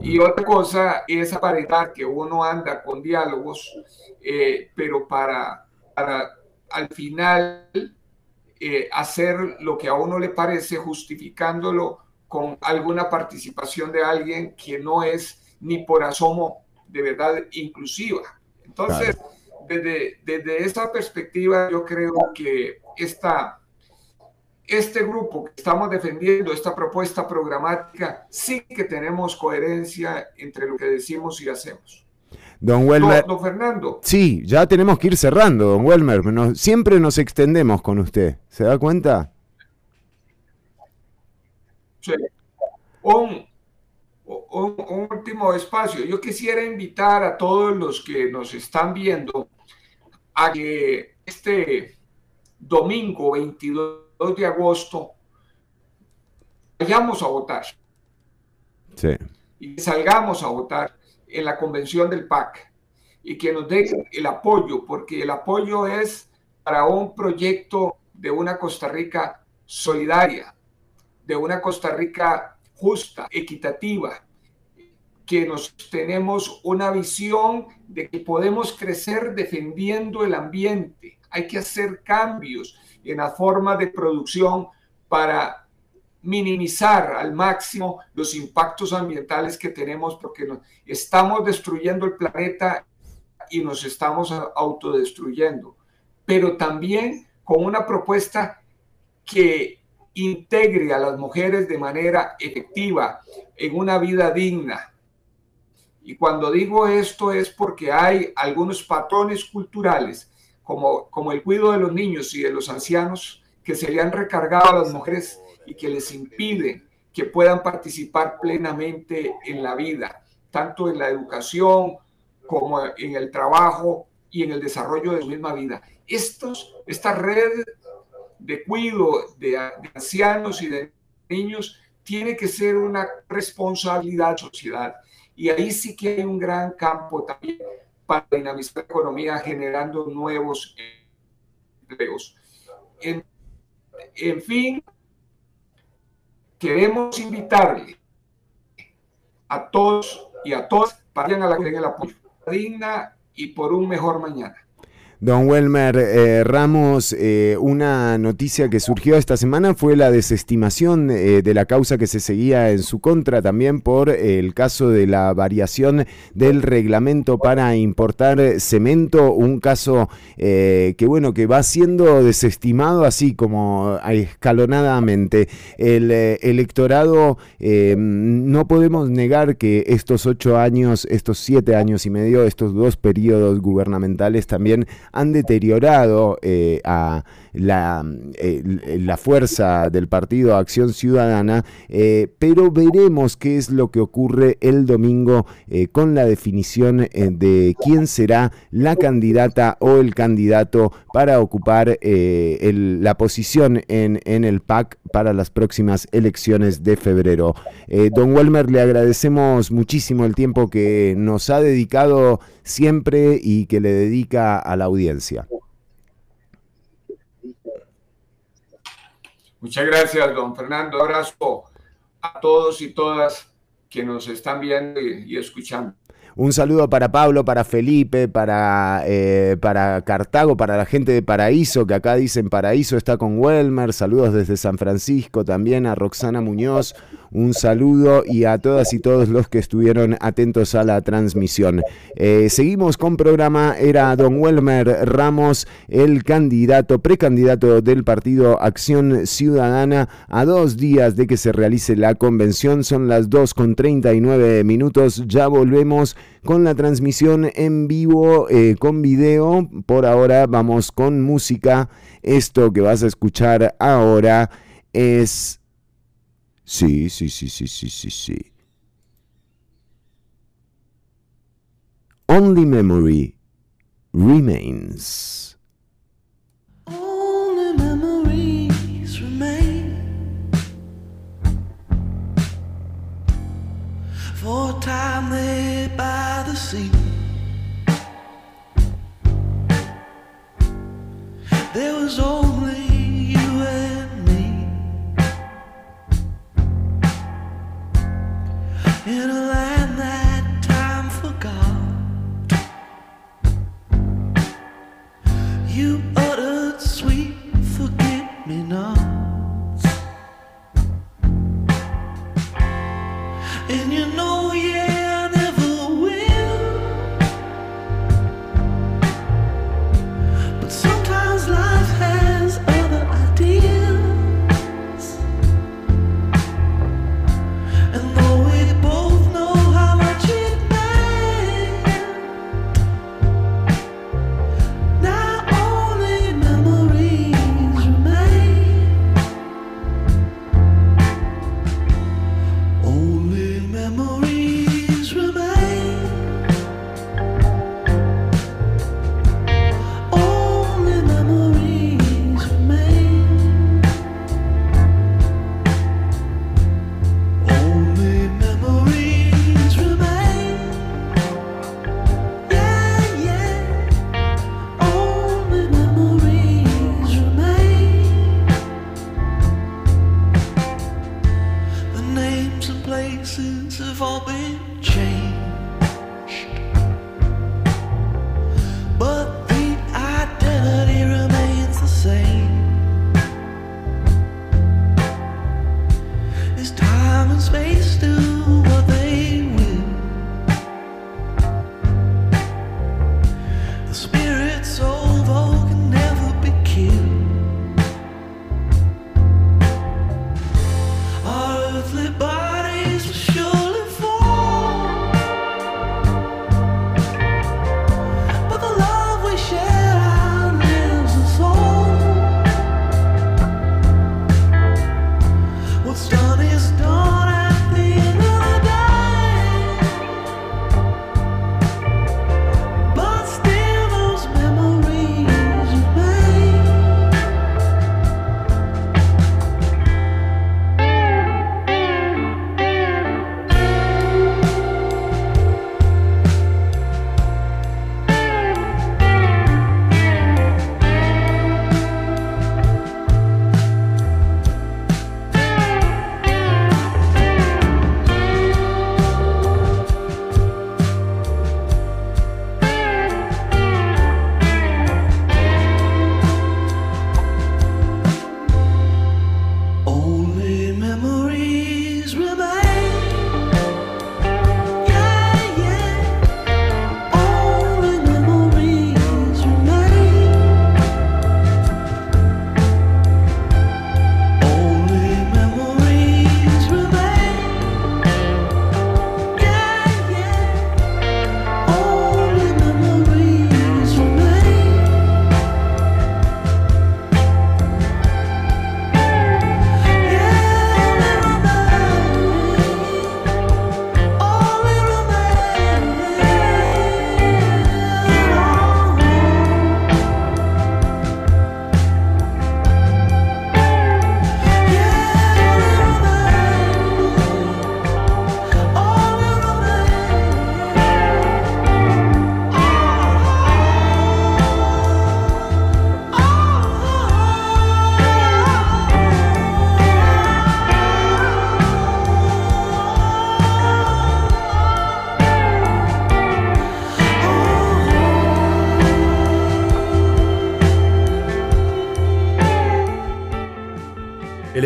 Y otra cosa es aparentar que uno anda con diálogos, eh, pero para, para al final eh, hacer lo que a uno le parece, justificándolo con alguna participación de alguien que no es ni por asomo de verdad inclusiva. Entonces, desde, desde esta perspectiva, yo creo que esta, este grupo que estamos defendiendo, esta propuesta programática, sí que tenemos coherencia entre lo que decimos y hacemos. Don Don, Welmer. don Fernando, Sí, ya tenemos que ir cerrando, don Welmer. Nos- siempre nos extendemos con usted. ¿Se da cuenta? Sí. Un, un- un último espacio. Yo quisiera invitar a todos los que nos están viendo a que este domingo 22 de agosto vayamos a votar Sí. y salgamos a votar en la convención del PAC y que nos den el apoyo, porque el apoyo es para un proyecto de una Costa Rica solidaria, de una Costa Rica justa, equitativa, que nos tenemos una visión de que podemos crecer defendiendo el ambiente. Hay que hacer cambios en la forma de producción para minimizar al máximo los impactos ambientales que tenemos porque nos, estamos destruyendo el planeta y nos estamos autodestruyendo, pero también con una propuesta que integre a las mujeres de manera efectiva en una vida digna. Y cuando digo esto es porque hay algunos patrones culturales, como, como el cuidado de los niños y de los ancianos, que se le han recargado a las mujeres y que les impiden que puedan participar plenamente en la vida, tanto en la educación como en el trabajo y en el desarrollo de su misma vida. Estos, esta red de cuidado de, de ancianos y de niños tiene que ser una responsabilidad de la sociedad. Y ahí sí que hay un gran campo también para dinamizar la economía generando nuevos empleos. En, en fin, queremos invitarle a todos y a todas para que vayan a la el apoyo digna y por un mejor mañana. Don Welmer eh, Ramos, eh, una noticia que surgió esta semana fue la desestimación eh, de la causa que se seguía en su contra también por el caso de la variación del reglamento para importar cemento, un caso que bueno que va siendo desestimado así como escalonadamente. El electorado no podemos negar que estos ocho años, estos siete años y medio, estos dos periodos gubernamentales también han deteriorado eh, a la, eh, la, fuerza del partido Acción Ciudadana, eh, pero veremos qué es lo que ocurre el domingo con la definición de quién será la candidata o el candidato para ocupar la posición en, en, el PAC para las próximas elecciones de febrero. don Walmer, le agradecemos muchísimo el tiempo que nos ha dedicado siempre y que le dedica a la audiencia. Muchas gracias, don Fernando. Abrazo a todos y todas que nos están viendo y, escuchando. Un saludo para Pablo, para Felipe, para, eh, para Cartago, para la gente de Paraíso, que acá dicen Paraíso está con Welmer. Saludos desde San Francisco también a Roxana Muñoz. Un saludo y a todas y todos los que estuvieron atentos a la transmisión. Eh, seguimos con programa. Era don Welmer Ramos, el candidato, precandidato del partido Acción Ciudadana, a dos días de que se realice la convención. Son las 2 con 39 minutos. Ya volvemos con la transmisión en vivo eh, con video. Por ahora vamos con música. Esto que vas a escuchar ahora es... Sí, sí, sí, sí, sí, sí, sí. Only memory remains.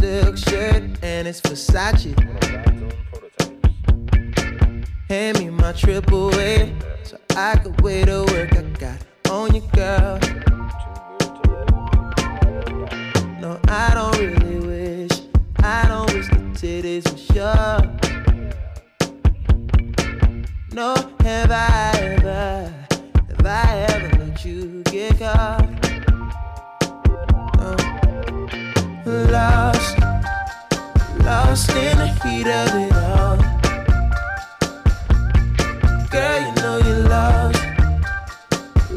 Silk shirt and it's Versace. Hand me my triple A so I could wait to work. I got on you, girl. No, I don't really wish. I don't wish the titties were sure. No, have I ever, have I ever let you get caught? Lost, lost in the heat of it all. Girl, you know you're lost,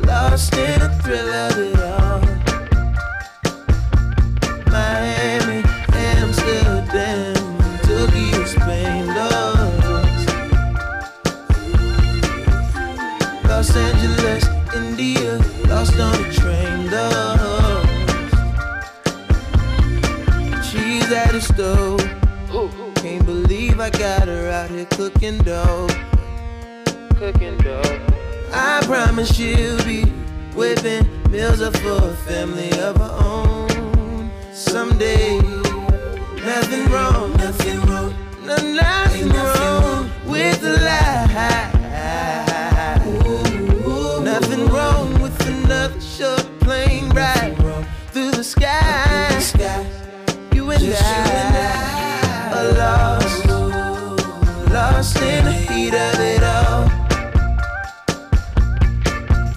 lost in the thrill of it all. I got her out here cooking dough. Cooking dough. I promise she'll be whipping meals up for a family of her own. Someday, nothing wrong, nothing wrong, no, nothing wrong with the lie. Nothing wrong with another short plane ride through the sky. You and I are lost, lost in the heat of it all.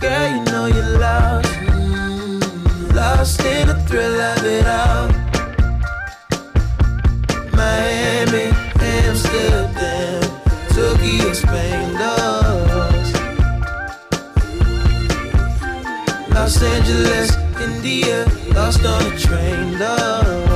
Girl, you know you're lost, lost in the thrill of it all. Miami, Amsterdam, Tokyo, Spain, lost. Los Angeles, India, lost on a train. Lost,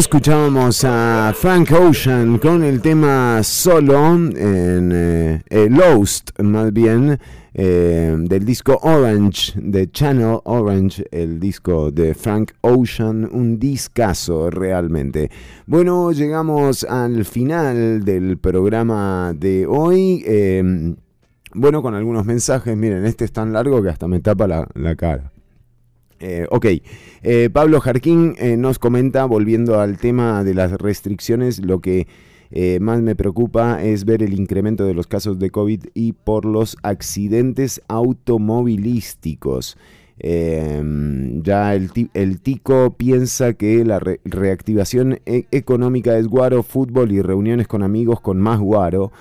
Escuchábamos a Frank Ocean con el tema solo en eh, eh, Lost, más bien, eh, del disco Orange, de Channel Orange, el disco de Frank Ocean, un discazo realmente. Bueno, llegamos al final del programa de hoy. eh, bueno, con algunos mensajes, miren, este es tan largo que hasta me tapa la, la cara. Eh, ok, Eh, Pablo Jarquín eh, nos comenta, volviendo al tema de las restricciones, lo que eh, más me preocupa es ver el incremento de los casos de COVID y por los accidentes automovilísticos. Eh, ya el, ti- el Tico piensa que la re- reactivación e- económica es guaro, fútbol y reuniones con amigos con más guaro.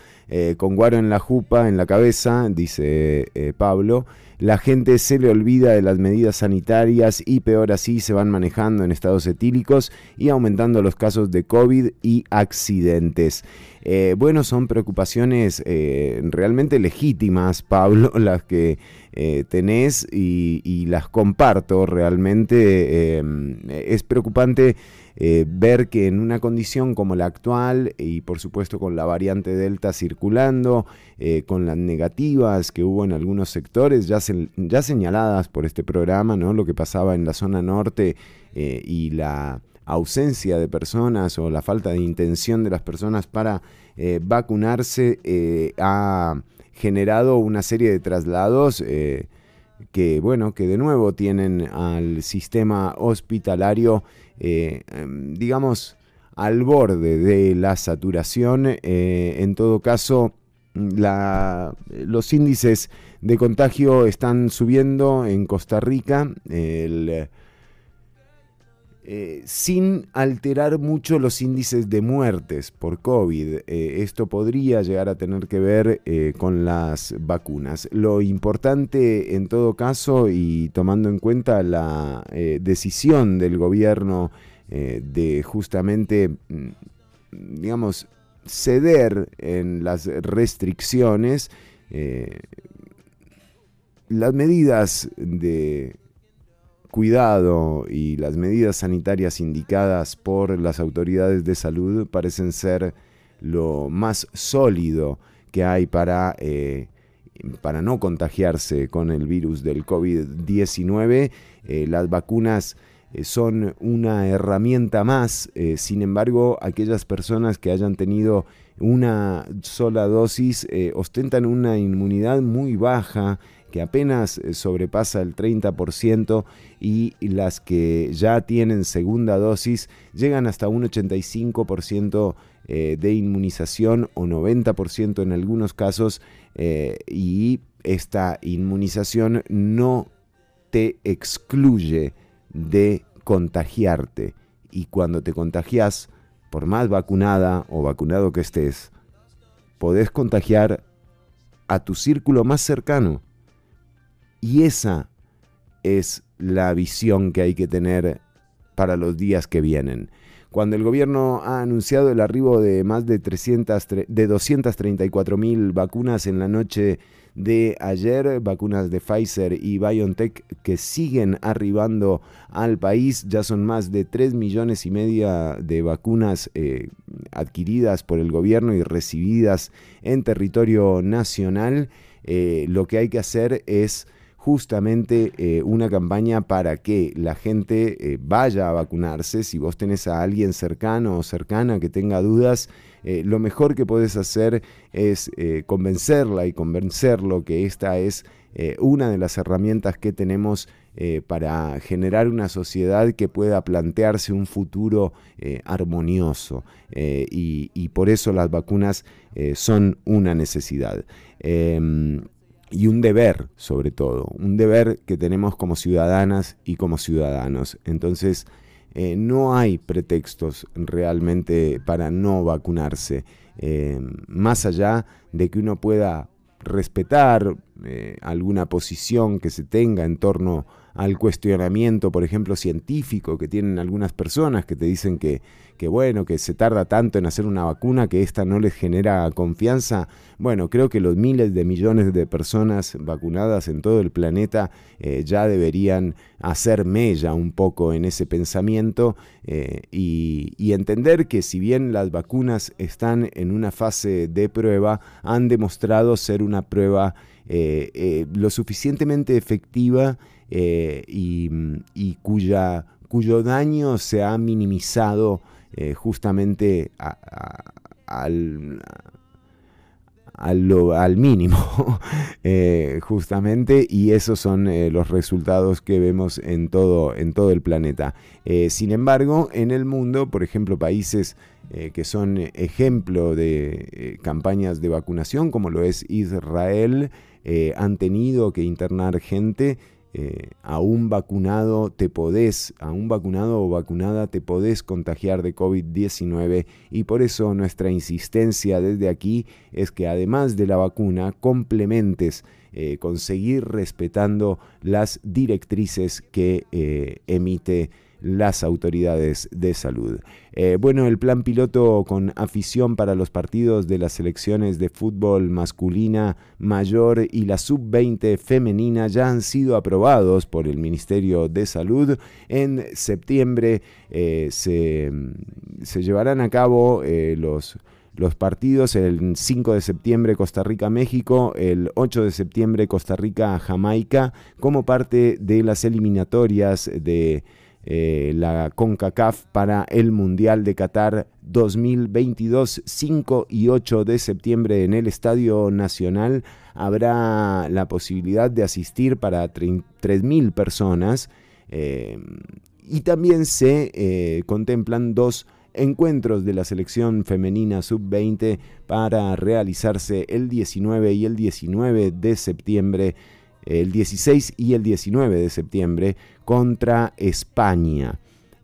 con guaro en la jupa, en la cabeza, dice Pablo. La gente se le olvida de las medidas sanitarias y peor así se van manejando en estados etílicos y aumentando los casos de COVID y accidentes. Eh, bueno, son preocupaciones eh, realmente legítimas, *laughs* Pablo, las que eh, tenés y, las comparto realmente. es preocupante eh, ver que en una condición como la actual y por supuesto con la variante Delta circulando, eh, con las negativas que hubo en algunos sectores ya, ya señaladas por este programa, ¿no? lo que pasaba en la zona norte eh, y la ausencia de personas o la falta de intención de las personas para vacunarse ha generado una serie de traslados que bueno, que de nuevo tienen al sistema hospitalario, eh, em, digamos, al borde de la saturación. Eh, en todo caso, la- los índices de contagio están subiendo en Costa Rica. El, eh, sin alterar mucho los índices de muertes por COVID. Eh, esto podría llegar a tener que ver eh, con las vacunas. Lo importante en todo caso y tomando en cuenta la decisión del gobierno de justamente, mm, digamos, ceder en las restricciones, las medidas de cuidado y las medidas sanitarias indicadas por las autoridades de salud parecen ser lo más sólido que hay para, eh, para no contagiarse con el virus del COVID-19. Eh, las vacunas eh, son una herramienta más, sin embargo, aquellas personas que hayan tenido una sola dosis ostentan una inmunidad muy baja que apenas eh, sobrepasa el 30% y las que ya tienen segunda dosis llegan hasta un 85% eh, de inmunización o 90% en algunos casos eh, y esta inmunización no te excluye de contagiarte y cuando te contagias, por más vacunada o vacunado que estés, podés contagiar a tu círculo más cercano. Y esa es la visión que hay que tener para los días que vienen. Cuando el gobierno ha anunciado el arribo de más de, 300, tre- de 234 mil vacunas en la noche de ayer, vacunas de Pfizer y BioNTech que siguen arribando al país, ya son más de 3 millones y media de vacunas eh, adquiridas por el gobierno y recibidas en territorio nacional. Eh, lo que hay que hacer es justamente eh, una campaña para que la gente eh, vaya a vacunarse. Si vos tenés a alguien cercano o cercana que tenga dudas, eh, lo mejor que podés hacer es convencerla y convencerlo que esta es una de las herramientas que tenemos para generar una sociedad que pueda plantearse un futuro armonioso. Y, por eso las vacunas son una necesidad. Y un deber, sobre todo, un deber que tenemos como ciudadanas y como ciudadanos. Entonces, eh, no hay pretextos realmente para no vacunarse, eh, más allá de que uno pueda respetar eh, alguna posición que se tenga en torno al cuestionamiento, por ejemplo, científico que tienen algunas personas que te dicen que, que bueno, que se tarda tanto en hacer una vacuna que esta no les genera confianza. Bueno, creo que los miles de millones de personas vacunadas en todo el planeta eh, ya deberían hacer mella un poco en ese pensamiento eh, y, entender que si bien las vacunas están en una fase de prueba, han demostrado ser una prueba eh, lo suficientemente efectiva eh, y, cuya, cuyo daño se ha minimizado eh, justamente al, al, mínimo, *laughs* eh, justamente, y esos son los resultados que vemos en todo, en todo el planeta. Sin embargo, en el mundo, por ejemplo, países que son ejemplo de campañas de vacunación, como lo es Israel, han tenido que internar gente. Eh, a un vacunado te podés, a un vacunado o vacunada te podés contagiar de COVID-19 y por eso nuestra insistencia desde aquí es que además de la vacuna complementes eh, conseguir respetando las directrices que eh, emite las autoridades de salud. Eh, bueno, el plan piloto con afición para los partidos de las selecciones de fútbol masculina mayor y la sub-20 femenina ya han sido aprobados por el Ministerio de Salud. En septiembre eh, se, se llevarán a cabo eh, los los partidos el 5 de septiembre Costa Rica-México, el 8 de septiembre Costa Rica-Jamaica, como parte de las eliminatorias de eh, la CONCACAF para el Mundial de Qatar 2022, 5 y 8 de septiembre en el Estadio Nacional. Habrá la posibilidad de asistir para 3.000 personas eh, y también se eh, contemplan dos encuentros de la selección femenina sub-20 para realizarse el 19 y el 19 de septiembre, el 16 y el 19 de septiembre contra España.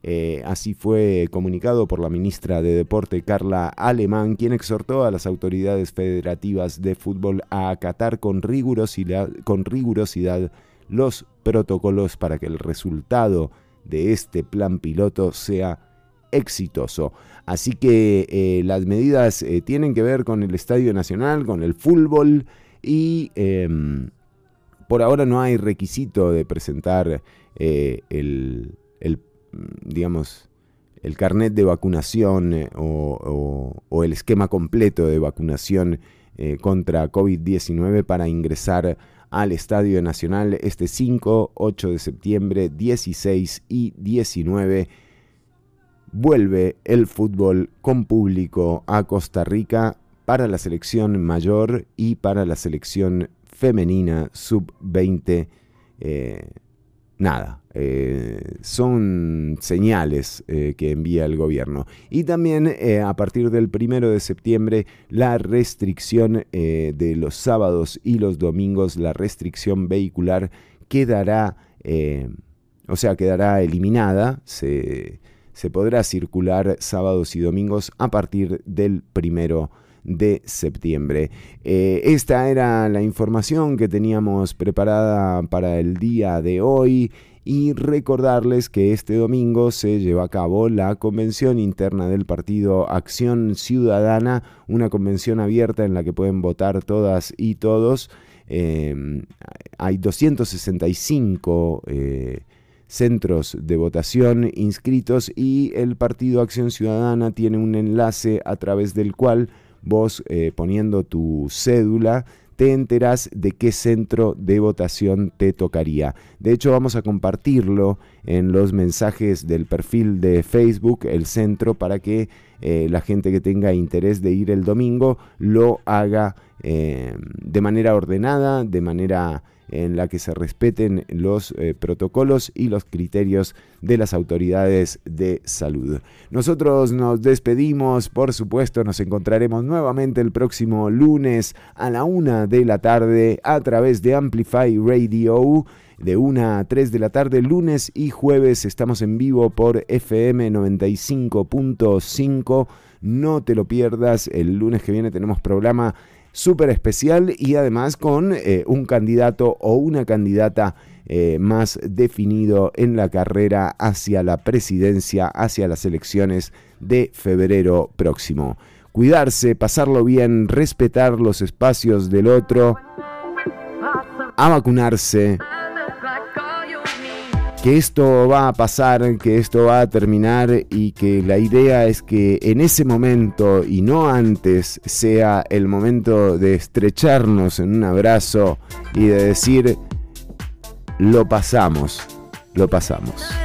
Eh, así fue comunicado por la ministra de Deporte Carla Alemán, quien exhortó a las autoridades federativas de fútbol a acatar con rigurosidad, con rigurosidad los protocolos para que el resultado de este plan piloto sea exitoso. Así que eh, las medidas eh, tienen que ver con el Estadio Nacional, con el fútbol y em, por ahora no hay requisito de presentar eh, el, digamos, el carnet de vacunación o, o- o el esquema completo de vacunación eh, contra COVID-19 para ingresar al Estadio Nacional este 5, 8 de septiembre, 16 y 19 vuelve el fútbol con público a Costa Rica para la selección mayor y para la selección femenina sub-20. eh, nada, eh, son señales eh, que envía el gobierno. Y también a partir del primero de septiembre la restricción de los sábados y los domingos, la restricción vehicular quedará, o sea, quedará eliminada. Se, se podrá circular sábados y domingos a partir del primero de septiembre. Eh, esta era la información que teníamos preparada para el día de hoy y recordarles que este domingo se lleva a cabo la convención interna del partido Acción Ciudadana, una convención abierta en la que pueden votar todas y todos. Eh, hay 265 eh, centros de votación inscritos y el partido Acción Ciudadana tiene un enlace a través del cual vos eh, poniendo tu cédula te enterás de qué centro de votación te tocaría. De hecho, vamos a compartirlo en los mensajes del perfil de Facebook, el centro, para que eh, la gente que tenga interés de ir el domingo lo haga eh, de manera ordenada, de manera en la que se respeten los eh, protocolos y los criterios de las autoridades de salud. Nosotros nos despedimos, por supuesto, nos encontraremos nuevamente el próximo lunes a la una de la tarde a través de Amplify Radio. De 1 a 3 de la tarde, lunes y jueves, estamos en vivo por FM 95.5. No te lo pierdas, el lunes que viene tenemos programa súper especial y además con eh, un candidato o una candidata eh, más definido en la carrera hacia la presidencia, hacia las elecciones de febrero próximo. Cuidarse, pasarlo bien, respetar los espacios del otro, a vacunarse, que esto va a pasar, que esto va a terminar y que la idea es que en ese momento y no antes sea el momento de estrecharnos en un abrazo y de decir, lo pasamos, lo pasamos.